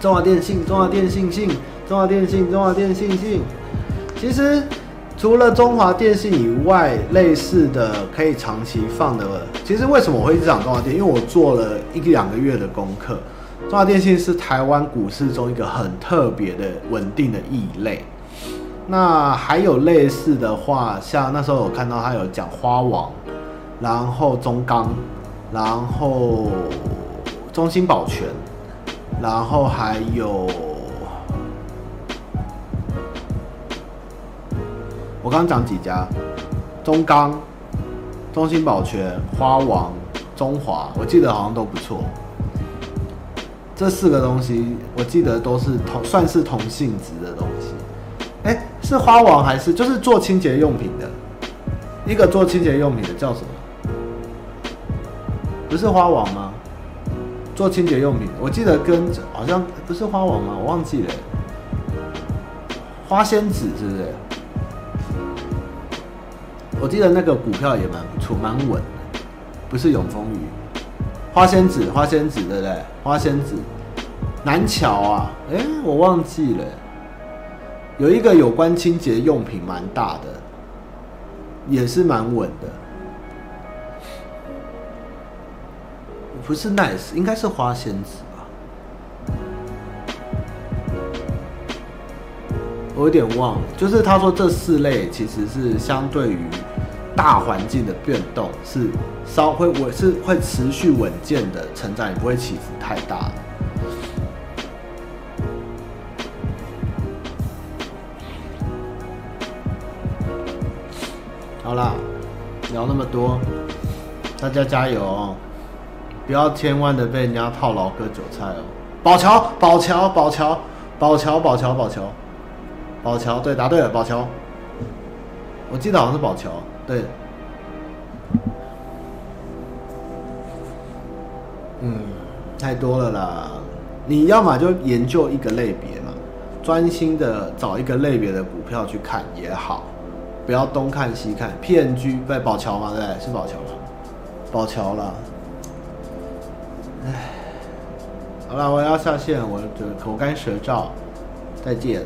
中华电信，中华电信信，中华电信，中华电信信。其实除了中华电信以外，类似的可以长期放的，其实为什么我会一直讲中华电信？因为我做了一两个月的功课。中华电信是台湾股市中一个很特别的稳定的异类。那还有类似的话，像那时候我看到他有讲花王，然后中钢，然后中兴保全，然后还有我刚刚讲几家，中钢、中兴保全、花王、中华，我记得好像都不错。这四个东西我记得都是同算是同性质的东西。是花王还是就是做清洁用品的？一个做清洁用品的叫什么？不是花王吗？做清洁用品，我记得跟好像不是花王吗？我忘记了，花仙子是不是？我记得那个股票也蛮不错，蛮稳的，不是永丰余，花仙子，花仙子对不对？花仙子，南桥啊，哎、我忘记了，有一个有关清洁用品蛮大的，也是蛮稳的。不是 nice，应该是花仙子吧？我有点忘了。就是他说这四类其实是相对于大环境的变动是稍会稳，是会持续稳健的成长，也不会起伏太大。好啦，聊那么多，大家加油哦！不要千万的被人家套牢割韭菜哦！宝桥，宝桥，宝桥，宝桥，宝桥，宝桥，宝桥，对，答对了，宝桥。我记得好像是宝桥，对。嗯，太多了啦！你要么就研究一个类别嘛，专心的找一个类别的股票去看也好，不要东看西看。PNG 在宝桥嘛？对，是宝桥嘛？宝桥啦。唉，好了，我要下线，我的口干舌燥，再见。